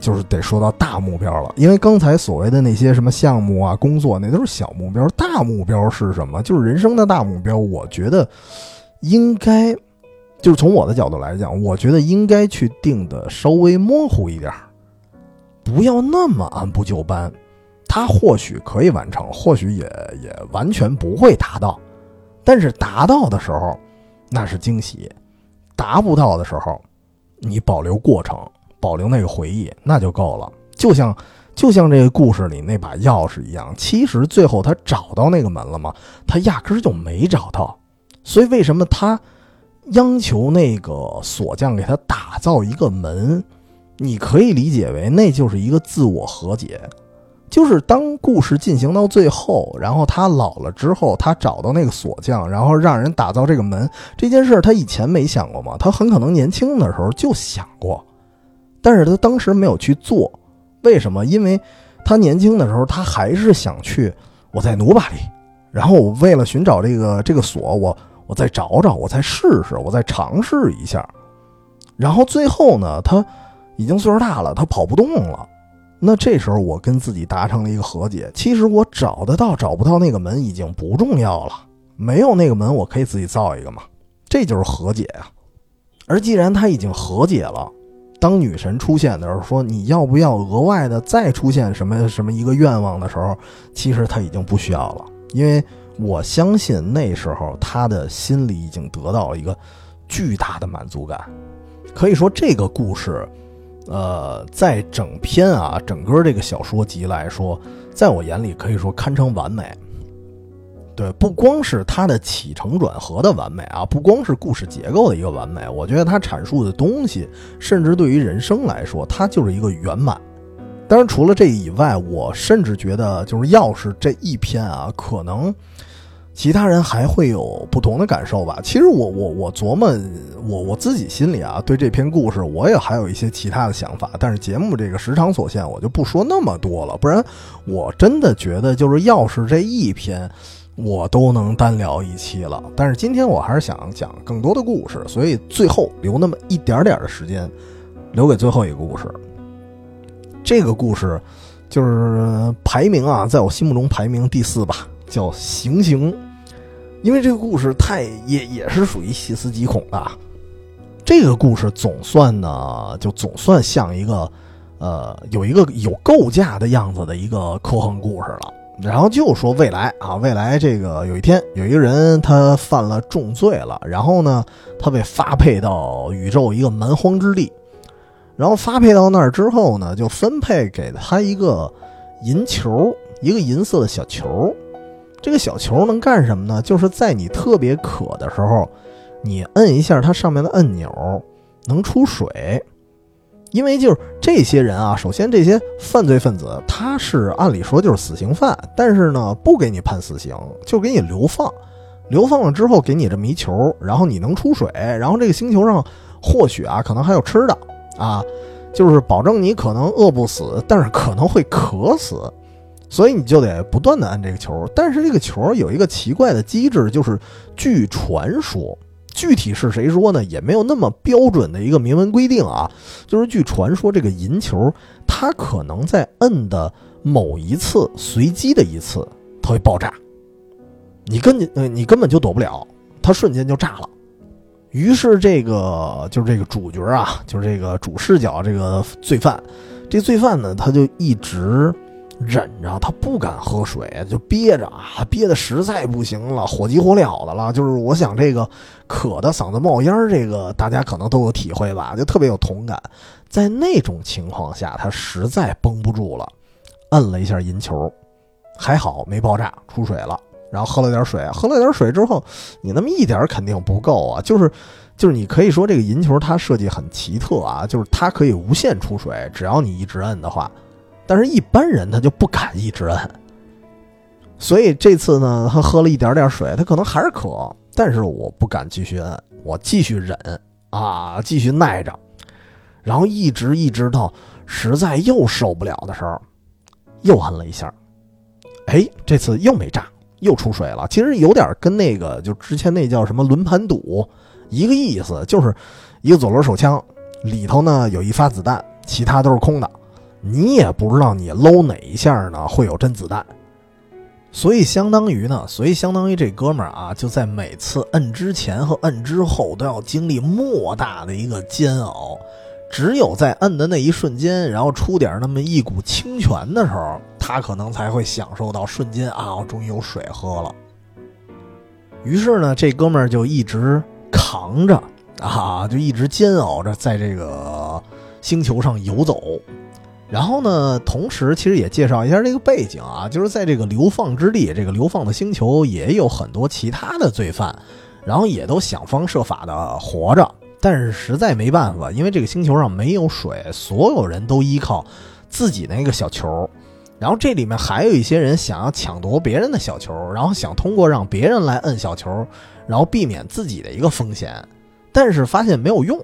就是得说到大目标了，因为刚才所谓的那些什么项目啊、工作，那都是小目标。大目标是什么？就是人生的大目标。我觉得应该就是从我的角度来讲，我觉得应该去定的稍微模糊一点，不要那么按部就班。他或许可以完成，或许也也完全不会达到，但是达到的时候，那是惊喜；达不到的时候，你保留过程，保留那个回忆，那就够了。就像就像这个故事里那把钥匙一样，其实最后他找到那个门了吗？他压根儿就没找到。所以为什么他央求那个锁匠给他打造一个门？你可以理解为那就是一个自我和解。就是当故事进行到最后，然后他老了之后，他找到那个锁匠，然后让人打造这个门这件事儿，他以前没想过吗？他很可能年轻的时候就想过，但是他当时没有去做。为什么？因为他年轻的时候，他还是想去，我在努把力，然后我为了寻找这个这个锁，我我再找找，我再试试，我再尝试一下。然后最后呢，他已经岁数大了，他跑不动了。那这时候我跟自己达成了一个和解，其实我找得到找不到那个门已经不重要了，没有那个门我可以自己造一个嘛，这就是和解呀。而既然他已经和解了，当女神出现的时候说你要不要额外的再出现什么什么一个愿望的时候，其实他已经不需要了，因为我相信那时候他的心里已经得到了一个巨大的满足感，可以说这个故事。呃，在整篇啊，整个这个小说集来说，在我眼里可以说堪称完美。对，不光是它的起承转合的完美啊，不光是故事结构的一个完美，我觉得它阐述的东西，甚至对于人生来说，它就是一个圆满。当然，除了这以外，我甚至觉得，就是要是这一篇啊，可能。其他人还会有不同的感受吧？其实我我我琢磨，我我自己心里啊，对这篇故事我也还有一些其他的想法。但是节目这个时长所限，我就不说那么多了。不然我真的觉得，就是要是这一篇，我都能单聊一期了。但是今天我还是想讲更多的故事，所以最后留那么一点点的时间，留给最后一个故事。这个故事就是排名啊，在我心目中排名第四吧，叫行刑。因为这个故事太也也是属于细思极恐的，这个故事总算呢，就总算像一个，呃，有一个有构架的样子的一个科幻故事了。然后就说未来啊，未来这个有一天有一个人他犯了重罪了，然后呢，他被发配到宇宙一个蛮荒之地，然后发配到那儿之后呢，就分配给他一个银球，一个银色的小球。这个小球能干什么呢？就是在你特别渴的时候，你摁一下它上面的按钮，能出水。因为就是这些人啊，首先这些犯罪分子他是按理说就是死刑犯，但是呢不给你判死刑，就给你流放。流放了之后给你这么一球，然后你能出水，然后这个星球上或许啊可能还有吃的啊，就是保证你可能饿不死，但是可能会渴死，所以你就得不断的按这个球。但是这个球有一个奇怪的机制，就是据传说。具体是谁说呢？也没有那么标准的一个明文规定啊。就是据传说，这个银球它可能在摁的某一次随机的一次，它会爆炸，你根本你根本就躲不了，它瞬间就炸了。于是这个就是这个主角啊，就是这个主视角这个罪犯，这罪犯呢，他就一直。忍着，他不敢喝水，就憋着啊，憋得实在不行了，火急火燎的了。就是我想，这个渴的嗓子冒烟这个大家可能都有体会吧，就特别有同感。在那种情况下，他实在绷不住了，摁了一下银球，还好没爆炸，出水了。然后喝了点水，喝了点水之后，你那么一点肯定不够啊。就是，就是你可以说这个银球它设计很奇特啊，就是它可以无限出水，只要你一直摁的话。但是，一般人他就不敢一直摁，所以这次呢，他喝了一点点水，他可能还是渴，但是我不敢继续摁，我继续忍啊，继续耐着，然后一直一直到实在又受不了的时候，又摁了一下，哎，这次又没炸，又出水了。其实有点跟那个就之前那叫什么轮盘赌一个意思，就是一个左轮手枪里头呢有一发子弹，其他都是空的。你也不知道你搂哪一下呢会有真子弹，所以相当于呢，所以相当于这哥们儿啊，就在每次摁之前和摁之后都要经历莫大的一个煎熬，只有在摁的那一瞬间，然后出点那么一股清泉的时候，他可能才会享受到瞬间啊，我终于有水喝了。于是呢，这哥们儿就一直扛着啊，就一直煎熬着在这个星球上游走。然后呢，同时其实也介绍一下这个背景啊，就是在这个流放之地，这个流放的星球也有很多其他的罪犯，然后也都想方设法的活着，但是实在没办法，因为这个星球上没有水，所有人都依靠自己那个小球，然后这里面还有一些人想要抢夺别人的小球，然后想通过让别人来摁小球，然后避免自己的一个风险，但是发现没有用。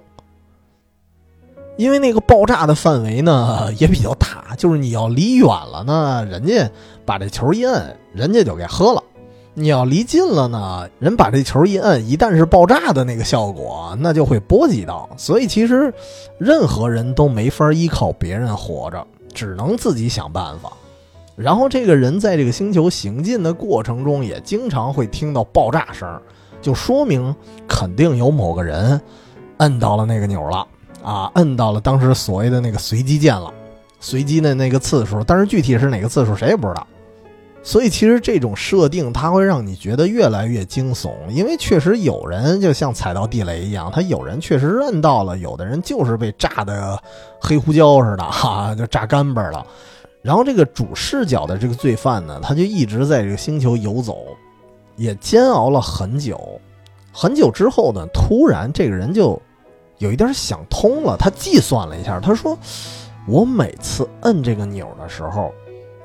因为那个爆炸的范围呢 [LAUGHS] 也比较大，就是你要离远了呢，人家把这球一摁，人家就给喝了；你要离近了呢，人把这球一摁，一旦是爆炸的那个效果，那就会波及到。所以其实任何人都没法依靠别人活着，只能自己想办法。然后这个人在这个星球行进的过程中，也经常会听到爆炸声，就说明肯定有某个人摁到了那个钮了。啊，摁到了当时所谓的那个随机键了，随机的那个次数，但是具体是哪个次数谁也不知道。所以其实这种设定它会让你觉得越来越惊悚，因为确实有人就像踩到地雷一样，他有人确实摁到了，有的人就是被炸的黑胡椒似的，哈，就炸干巴了。然后这个主视角的这个罪犯呢，他就一直在这个星球游走，也煎熬了很久，很久之后呢，突然这个人就。有一点想通了，他计算了一下，他说：“我每次摁这个钮的时候，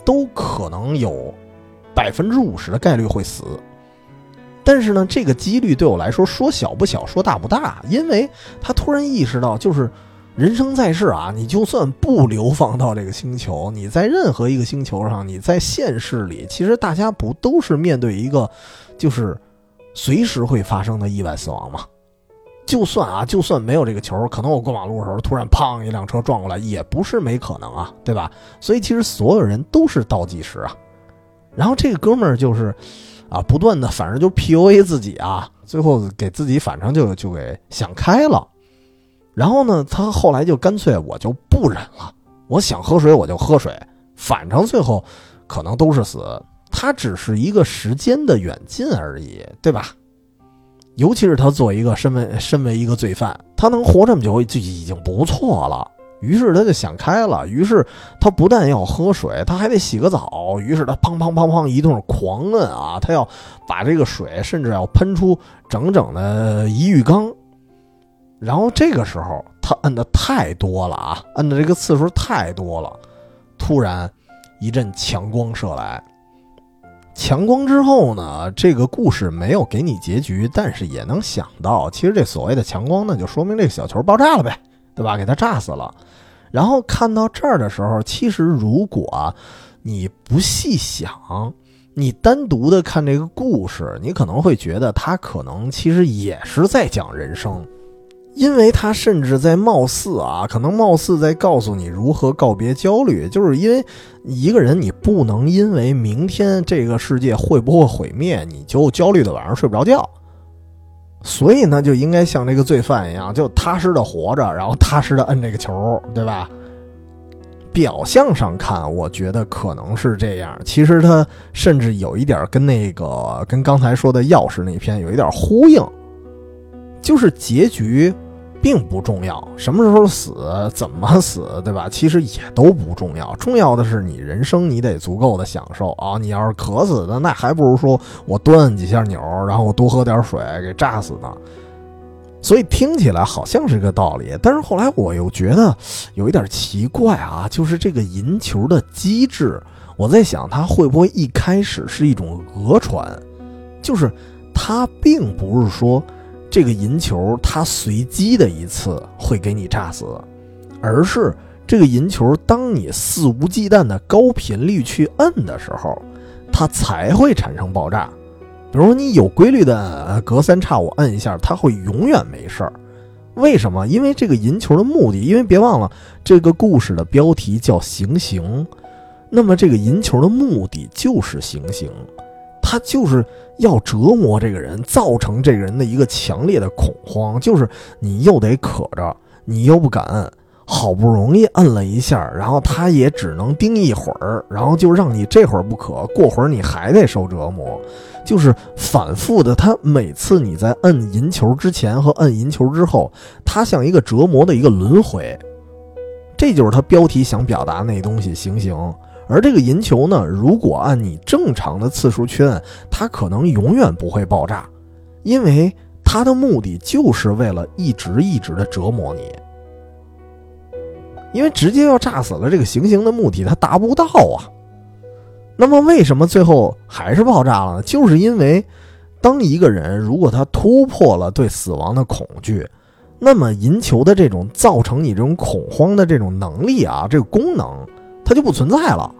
都可能有百分之五十的概率会死。但是呢，这个几率对我来说说小不小，说大不大。因为他突然意识到，就是人生在世啊，你就算不流放到这个星球，你在任何一个星球上，你在现实里，其实大家不都是面对一个就是随时会发生的意外死亡吗？”就算啊，就算没有这个球，可能我过马路的时候突然砰一辆车撞过来，也不是没可能啊，对吧？所以其实所有人都是倒计时啊。然后这个哥们儿就是，啊，不断的反正就 PUA 自己啊，最后给自己反正就就给想开了。然后呢，他后来就干脆我就不忍了，我想喝水我就喝水，反正最后可能都是死，他只是一个时间的远近而已，对吧？尤其是他作为一个身为身为一个罪犯，他能活这么久就已经不错了。于是他就想开了，于是他不但要喝水，他还得洗个澡。于是他砰砰砰砰一顿狂摁啊，他要把这个水甚至要喷出整整的一浴缸。然后这个时候他摁的太多了啊，摁的这个次数太多了。突然一阵强光射来，强光之后呢，这个故事没有给你结局，但是也能想到，其实这所谓的强光呢，就说明这个小球爆炸了呗，对吧？给它炸死了。然后看到这儿的时候，其实如果你不细想，你单独的看这个故事，你可能会觉得它可能其实也是在讲人生，因为他甚至在貌似啊，可能貌似在告诉你如何告别焦虑，就是因为一个人你不能因为明天这个世界会不会毁灭，你就焦虑的晚上睡不着觉。所以呢，就应该像这个罪犯一样，就踏实的活着，然后踏实的摁这个球，对吧？表象上看，我觉得可能是这样。其实他甚至有一点跟那个跟刚才说的钥匙那篇有一点呼应，就是结局。并不重要，什么时候死，怎么死，对吧？其实也都不重要，重要的是你人生你得足够的享受啊！你要是渴死的，那还不如说我多摁几下钮，然后多喝点水给炸死呢。所以听起来好像是个道理，但是后来我又觉得有一点奇怪啊，就是这个银球的机制，我在想它会不会一开始是一种讹传，就是它并不是说。这个银球它随机的一次会给你炸死，而是这个银球当你肆无忌惮的高频率去摁的时候，它才会产生爆炸。比如你有规律的隔三差五摁一下，它会永远没事儿。为什么？因为这个银球的目的，因为别忘了这个故事的标题叫行刑，那么这个银球的目的就是行刑。他就是要折磨这个人，造成这个人的一个强烈的恐慌，就是你又得渴着，你又不敢，好不容易摁了一下，然后他也只能盯一会儿，然后就让你这会儿不渴，过会儿你还得受折磨，就是反复的。他每次你在摁银球之前和摁银球之后，他像一个折磨的一个轮回，这就是他标题想表达那东西，行行。而这个银球呢，如果按你正常的次数去摁，它可能永远不会爆炸，因为它的目的就是为了一直一直的折磨你。因为直接要炸死了，这个行刑的目的它达不到啊。那么为什么最后还是爆炸了呢？就是因为当一个人如果他突破了对死亡的恐惧，那么银球的这种造成你这种恐慌的这种能力啊，这个功能它就不存在了。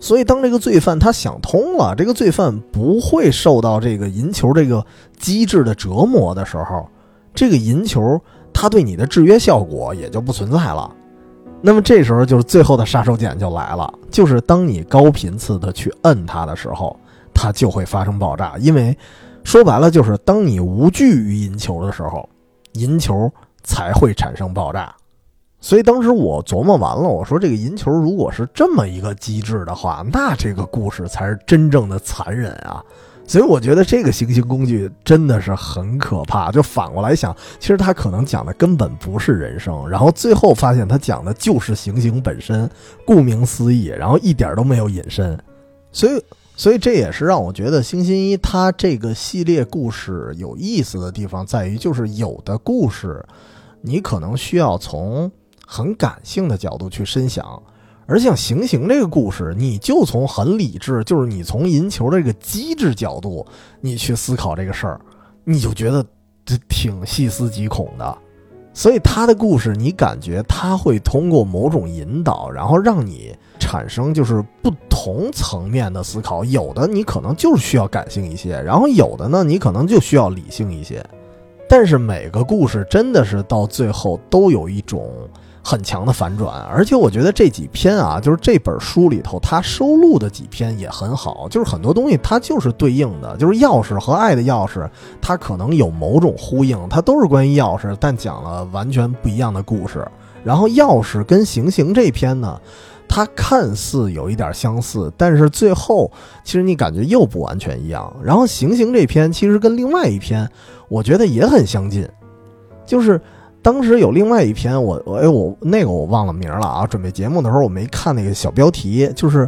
所以，当这个罪犯他想通了，这个罪犯不会受到这个银球这个机制的折磨的时候，这个银球它对你的制约效果也就不存在了。那么这时候就是最后的杀手锏就来了，就是当你高频次的去摁它的时候，它就会发生爆炸。因为说白了，就是当你无惧于银球的时候，银球才会产生爆炸。所以当时我琢磨完了，我说这个银球如果是这么一个机制的话，[LAUGHS] 那这个故事才是真正的残忍啊！所以我觉得这个行刑工具真的是很可怕。就反过来想，其实他可能讲的根本不是人生，然后最后发现他讲的就是行刑本身，顾名思义，然后一点都没有隐身。所以，所以这也是让我觉得星星一他这个系列故事有意思的地方在于，就是有的故事你可能需要从。很感性的角度去深想，而像行刑这个故事，你就从很理智，就是你从赢球这个机制角度，你去思考这个事儿，你就觉得这挺细思极恐的。所以他的故事，你感觉他会通过某种引导，然后让你产生就是不同层面的思考。有的你可能就是需要感性一些，然后有的呢，你可能就需要理性一些。但是每个故事真的是到最后都有一种。很强的反转，而且我觉得这几篇啊，就是这本书里头它收录的几篇也很好，就是很多东西它就是对应的，就是钥匙和爱的钥匙，它可能有某种呼应，它都是关于钥匙，但讲了完全不一样的故事。然后钥匙跟行刑这篇呢，它看似有一点相似，但是最后其实你感觉又不完全一样。然后行刑这篇其实跟另外一篇，我觉得也很相近，就是。当时有另外一篇，我哎我那个我忘了名了啊。准备节目的时候我没看那个小标题，就是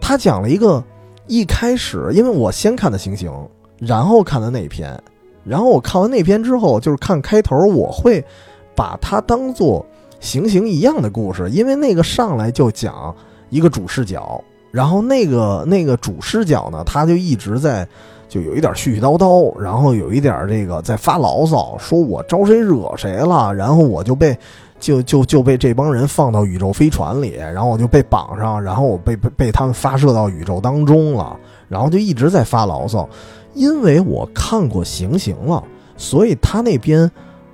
他讲了一个一开始，因为我先看的行星，然后看的那篇，然后我看完那篇之后，就是看开头，我会把它当做行星一样的故事，因为那个上来就讲一个主视角，然后那个那个主视角呢，他就一直在。就有一点絮絮叨叨，然后有一点这个在发牢骚，说我招谁惹谁了，然后我就被就就就被这帮人放到宇宙飞船里，然后我就被绑上，然后我被被被他们发射到宇宙当中了，然后就一直在发牢骚。因为我看过行刑了，所以他那边，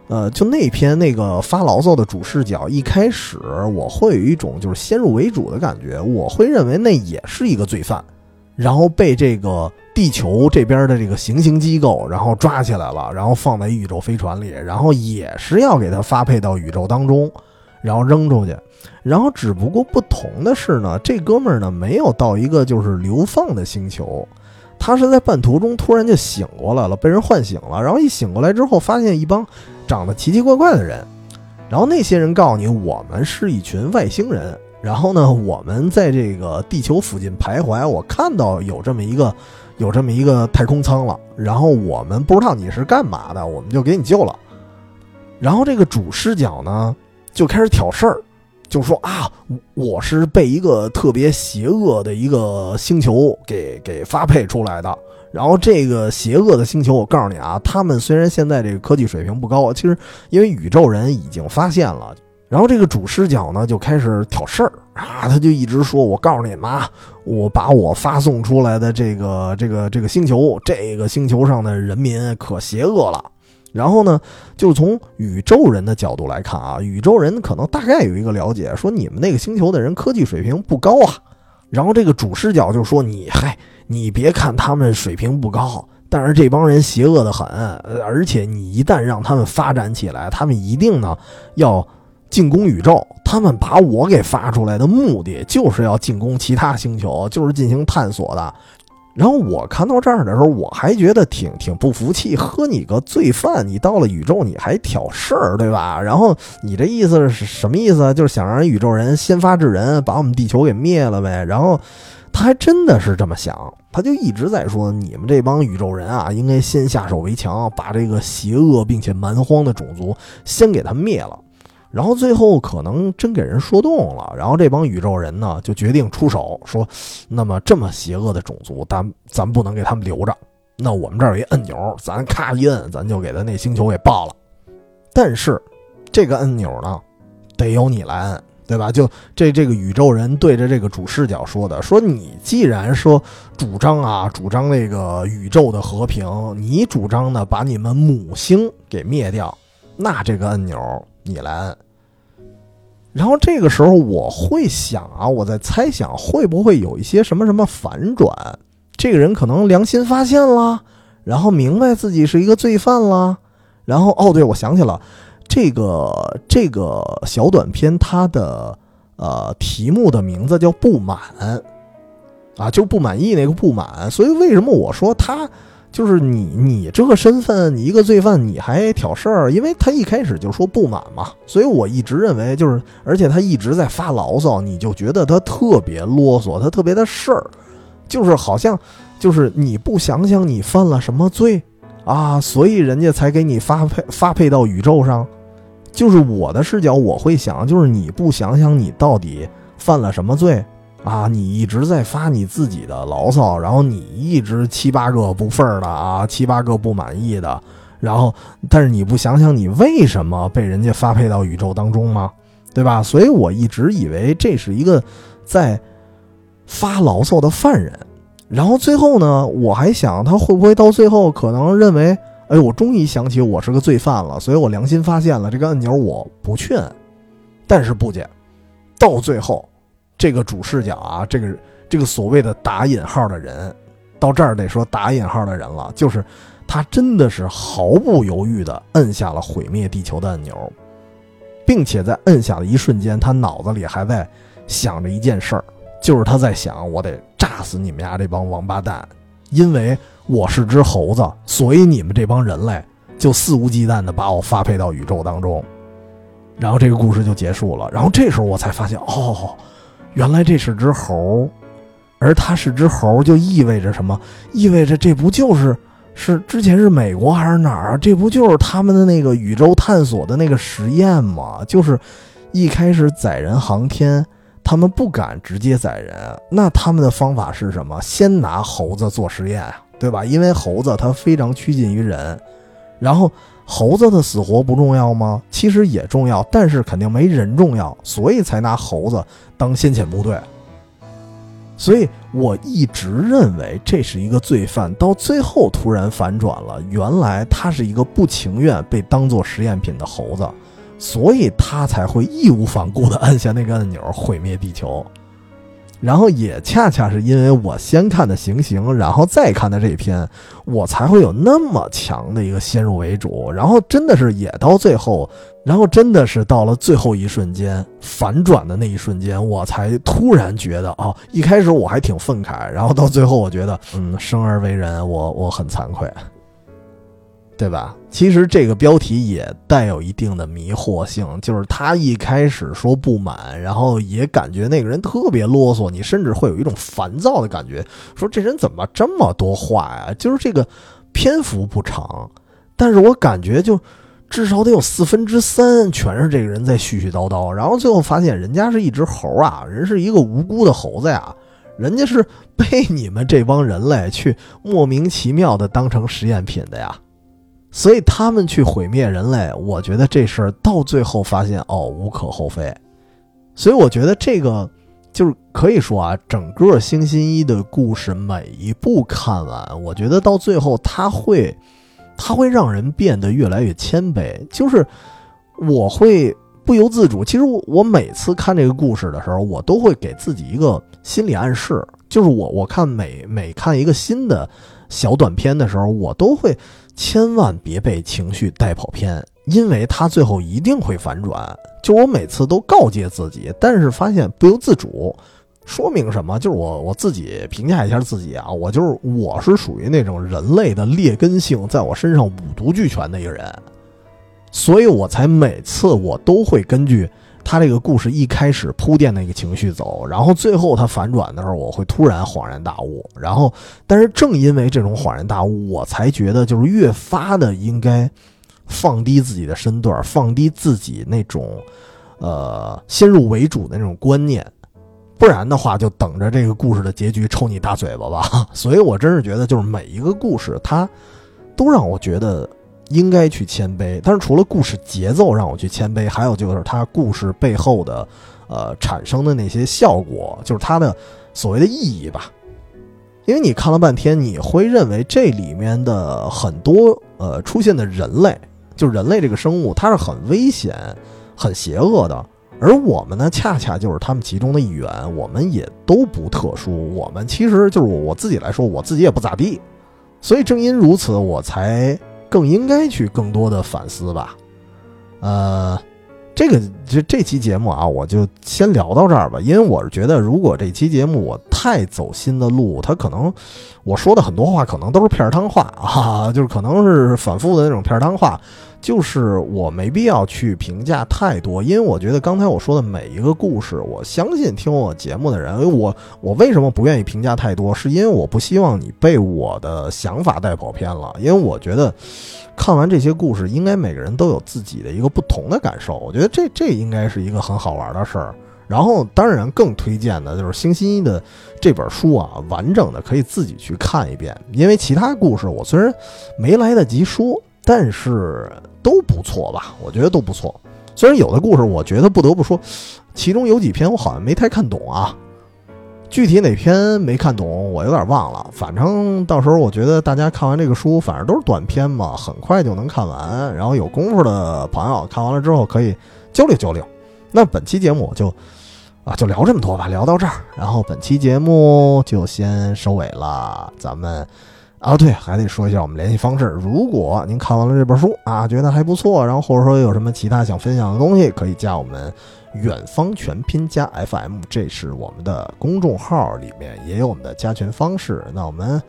呃，就那篇那个发牢骚的主视角，一开始我会有一种就是先入为主的感觉，我会认为那也是一个罪犯，然后被这个。地球这边的这个行星机构，然后抓起来了，然后放在宇宙飞船里，然后也是要给它发配到宇宙当中，然后扔出去。然后只不过不同的是呢，这哥们儿呢没有到一个就是流放的星球，他是在半途中突然就醒过来了，被人唤醒了。然后一醒过来之后，发现一帮长得奇奇怪怪的人，然后那些人告诉你，我们是一群外星人。然后呢，我们在这个地球附近徘徊，我看到有这么一个。有这么一个太空舱了，然后我们不知道你是干嘛的，我们就给你救了。然后这个主视角呢，就开始挑事儿，就说啊，我是被一个特别邪恶的一个星球给给发配出来的。然后这个邪恶的星球，我告诉你啊，他们虽然现在这个科技水平不高，其实因为宇宙人已经发现了。然后这个主视角呢就开始挑事儿啊，他就一直说：“我告诉你们啊，我把我发送出来的这个这个这个星球，这个星球上的人民可邪恶了。”然后呢，就从宇宙人的角度来看啊，宇宙人可能大概有一个了解，说你们那个星球的人科技水平不高啊。然后这个主视角就说：“你嗨，你别看他们水平不高，但是这帮人邪恶的很，而且你一旦让他们发展起来，他们一定呢要。”进攻宇宙，他们把我给发出来的目的就是要进攻其他星球，就是进行探索的。然后我看到这儿的时候，我还觉得挺挺不服气。呵，你个罪犯，你到了宇宙你还挑事儿，对吧？然后你这意思是什么意思？就是想让宇宙人先发制人，把我们地球给灭了呗？然后他还真的是这么想，他就一直在说，你们这帮宇宙人啊，应该先下手为强，把这个邪恶并且蛮荒的种族先给他灭了。然后最后可能真给人说动了，然后这帮宇宙人呢就决定出手，说：“那么这么邪恶的种族，咱咱不能给他们留着。那我们这儿有一按钮，咱咔一摁，咱就给他那星球给爆了。但是这个按钮呢，得由你来摁，对吧？就这这个宇宙人对着这个主视角说的，说你既然说主张啊，主张那个宇宙的和平，你主张呢把你们母星给灭掉，那这个按钮。”你来摁，然后这个时候我会想啊，我在猜想会不会有一些什么什么反转？这个人可能良心发现了，然后明白自己是一个罪犯了，然后哦，对，我想起了这个这个小短片，它的呃题目的名字叫不满啊，就不满意那个不满，所以为什么我说他？就是你，你这个身份，你一个罪犯，你还挑事儿？因为他一开始就说不满嘛，所以我一直认为就是，而且他一直在发牢骚，你就觉得他特别啰嗦，他特别的事儿，就是好像就是你不想想你犯了什么罪啊，所以人家才给你发配发配到宇宙上。就是我的视角，我会想，就是你不想想你到底犯了什么罪。啊，你一直在发你自己的牢骚，然后你一直七八个不忿的啊，七八个不满意的，然后但是你不想想你为什么被人家发配到宇宙当中吗？对吧？所以我一直以为这是一个在发牢骚的犯人，然后最后呢，我还想他会不会到最后可能认为，哎，我终于想起我是个罪犯了，所以我良心发现了，这个按钮我不去摁，但是不减，到最后。这个主视角啊，这个这个所谓的打引号的人，到这儿得说打引号的人了，就是他真的是毫不犹豫地摁下了毁灭地球的按钮，并且在摁下的一瞬间，他脑子里还在想着一件事儿，就是他在想，我得炸死你们家这帮王八蛋，因为我是只猴子，所以你们这帮人类就肆无忌惮地把我发配到宇宙当中。然后这个故事就结束了。然后这时候我才发现，哦，原来这是只猴，而它是只猴，就意味着什么？意味着这不就是是之前是美国还是哪儿啊？这不就是他们的那个宇宙探索的那个实验吗？就是一开始载人航天，他们不敢直接载人，那他们的方法是什么？先拿猴子做实验啊，对吧？因为猴子它非常趋近于人，然后。猴子的死活不重要吗？其实也重要，但是肯定没人重要，所以才拿猴子当先遣部队。所以我一直认为这是一个罪犯，到最后突然反转了，原来他是一个不情愿被当做实验品的猴子，所以他才会义无反顾地按下那个按钮毁灭地球。然后也恰恰是因为我先看的《行刑》，然后再看的这篇，我才会有那么强的一个先入为主。然后真的是也到最后，然后真的是到了最后一瞬间反转的那一瞬间，我才突然觉得哦，一开始我还挺愤慨，然后到最后我觉得，嗯，生而为人，我我很惭愧。对吧？其实这个标题也带有一定的迷惑性，就是他一开始说不满，然后也感觉那个人特别啰嗦，你甚至会有一种烦躁的感觉，说这人怎么这么多话呀？就是这个篇幅不长，但是我感觉就至少得有四分之三全是这个人在絮絮叨叨，然后最后发现人家是一只猴啊，人是一个无辜的猴子呀，人家是被你们这帮人类去莫名其妙的当成实验品的呀。所以他们去毁灭人类，我觉得这事儿到最后发现哦无可厚非。所以我觉得这个就是可以说啊，整个星星一的故事每一部看完，我觉得到最后他会，他会让人变得越来越谦卑。就是我会不由自主，其实我我每次看这个故事的时候，我都会给自己一个心理暗示，就是我我看每每看一个新的小短片的时候，我都会。千万别被情绪带跑偏，因为他最后一定会反转。就我每次都告诫自己，但是发现不由自主。说明什么？就是我我自己评价一下自己啊，我就是我是属于那种人类的劣根性在我身上五毒俱全的一个人，所以我才每次我都会根据。他这个故事一开始铺垫那个情绪走，然后最后他反转的时候，我会突然恍然大悟。然后，但是正因为这种恍然大悟，我才觉得就是越发的应该放低自己的身段，放低自己那种呃先入为主的那种观念，不然的话就等着这个故事的结局抽你大嘴巴吧。所以我真是觉得，就是每一个故事，它都让我觉得。应该去谦卑，但是除了故事节奏让我去谦卑，还有就是它故事背后的，呃，产生的那些效果，就是它的所谓的意义吧。因为你看了半天，你会认为这里面的很多呃出现的人类，就人类这个生物，它是很危险、很邪恶的，而我们呢，恰恰就是他们其中的一员，我们也都不特殊，我们其实就是我自己来说，我自己也不咋地，所以正因如此，我才。更应该去更多的反思吧，呃，这个这这期节目啊，我就先聊到这儿吧，因为我是觉得，如果这期节目我太走心的路，它可能我说的很多话可能都是片儿汤话啊，就是可能是反复的那种片儿汤话。就是我没必要去评价太多，因为我觉得刚才我说的每一个故事，我相信听我节目的人，我我为什么不愿意评价太多，是因为我不希望你被我的想法带跑偏了。因为我觉得看完这些故事，应该每个人都有自己的一个不同的感受。我觉得这这应该是一个很好玩的事儿。然后当然更推荐的就是星星一的这本书啊，完整的可以自己去看一遍。因为其他故事我虽然没来得及说，但是。都不错吧？我觉得都不错。虽然有的故事，我觉得不得不说，其中有几篇我好像没太看懂啊。具体哪篇没看懂，我有点忘了。反正到时候我觉得大家看完这个书，反正都是短篇嘛，很快就能看完。然后有功夫的朋友看完了之后可以交流交流。那本期节目就啊就聊这么多吧，聊到这儿，然后本期节目就先收尾了，咱们。啊，对，还得说一下我们联系方式。如果您看完了这本书啊，觉得还不错，然后或者说有什么其他想分享的东西，可以加我们“远方全拼加 FM”，这是我们的公众号，里面也有我们的加群方式。那我们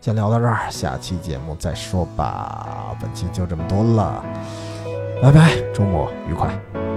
先聊到这儿，下期节目再说吧。本期就这么多了，拜拜，周末愉快。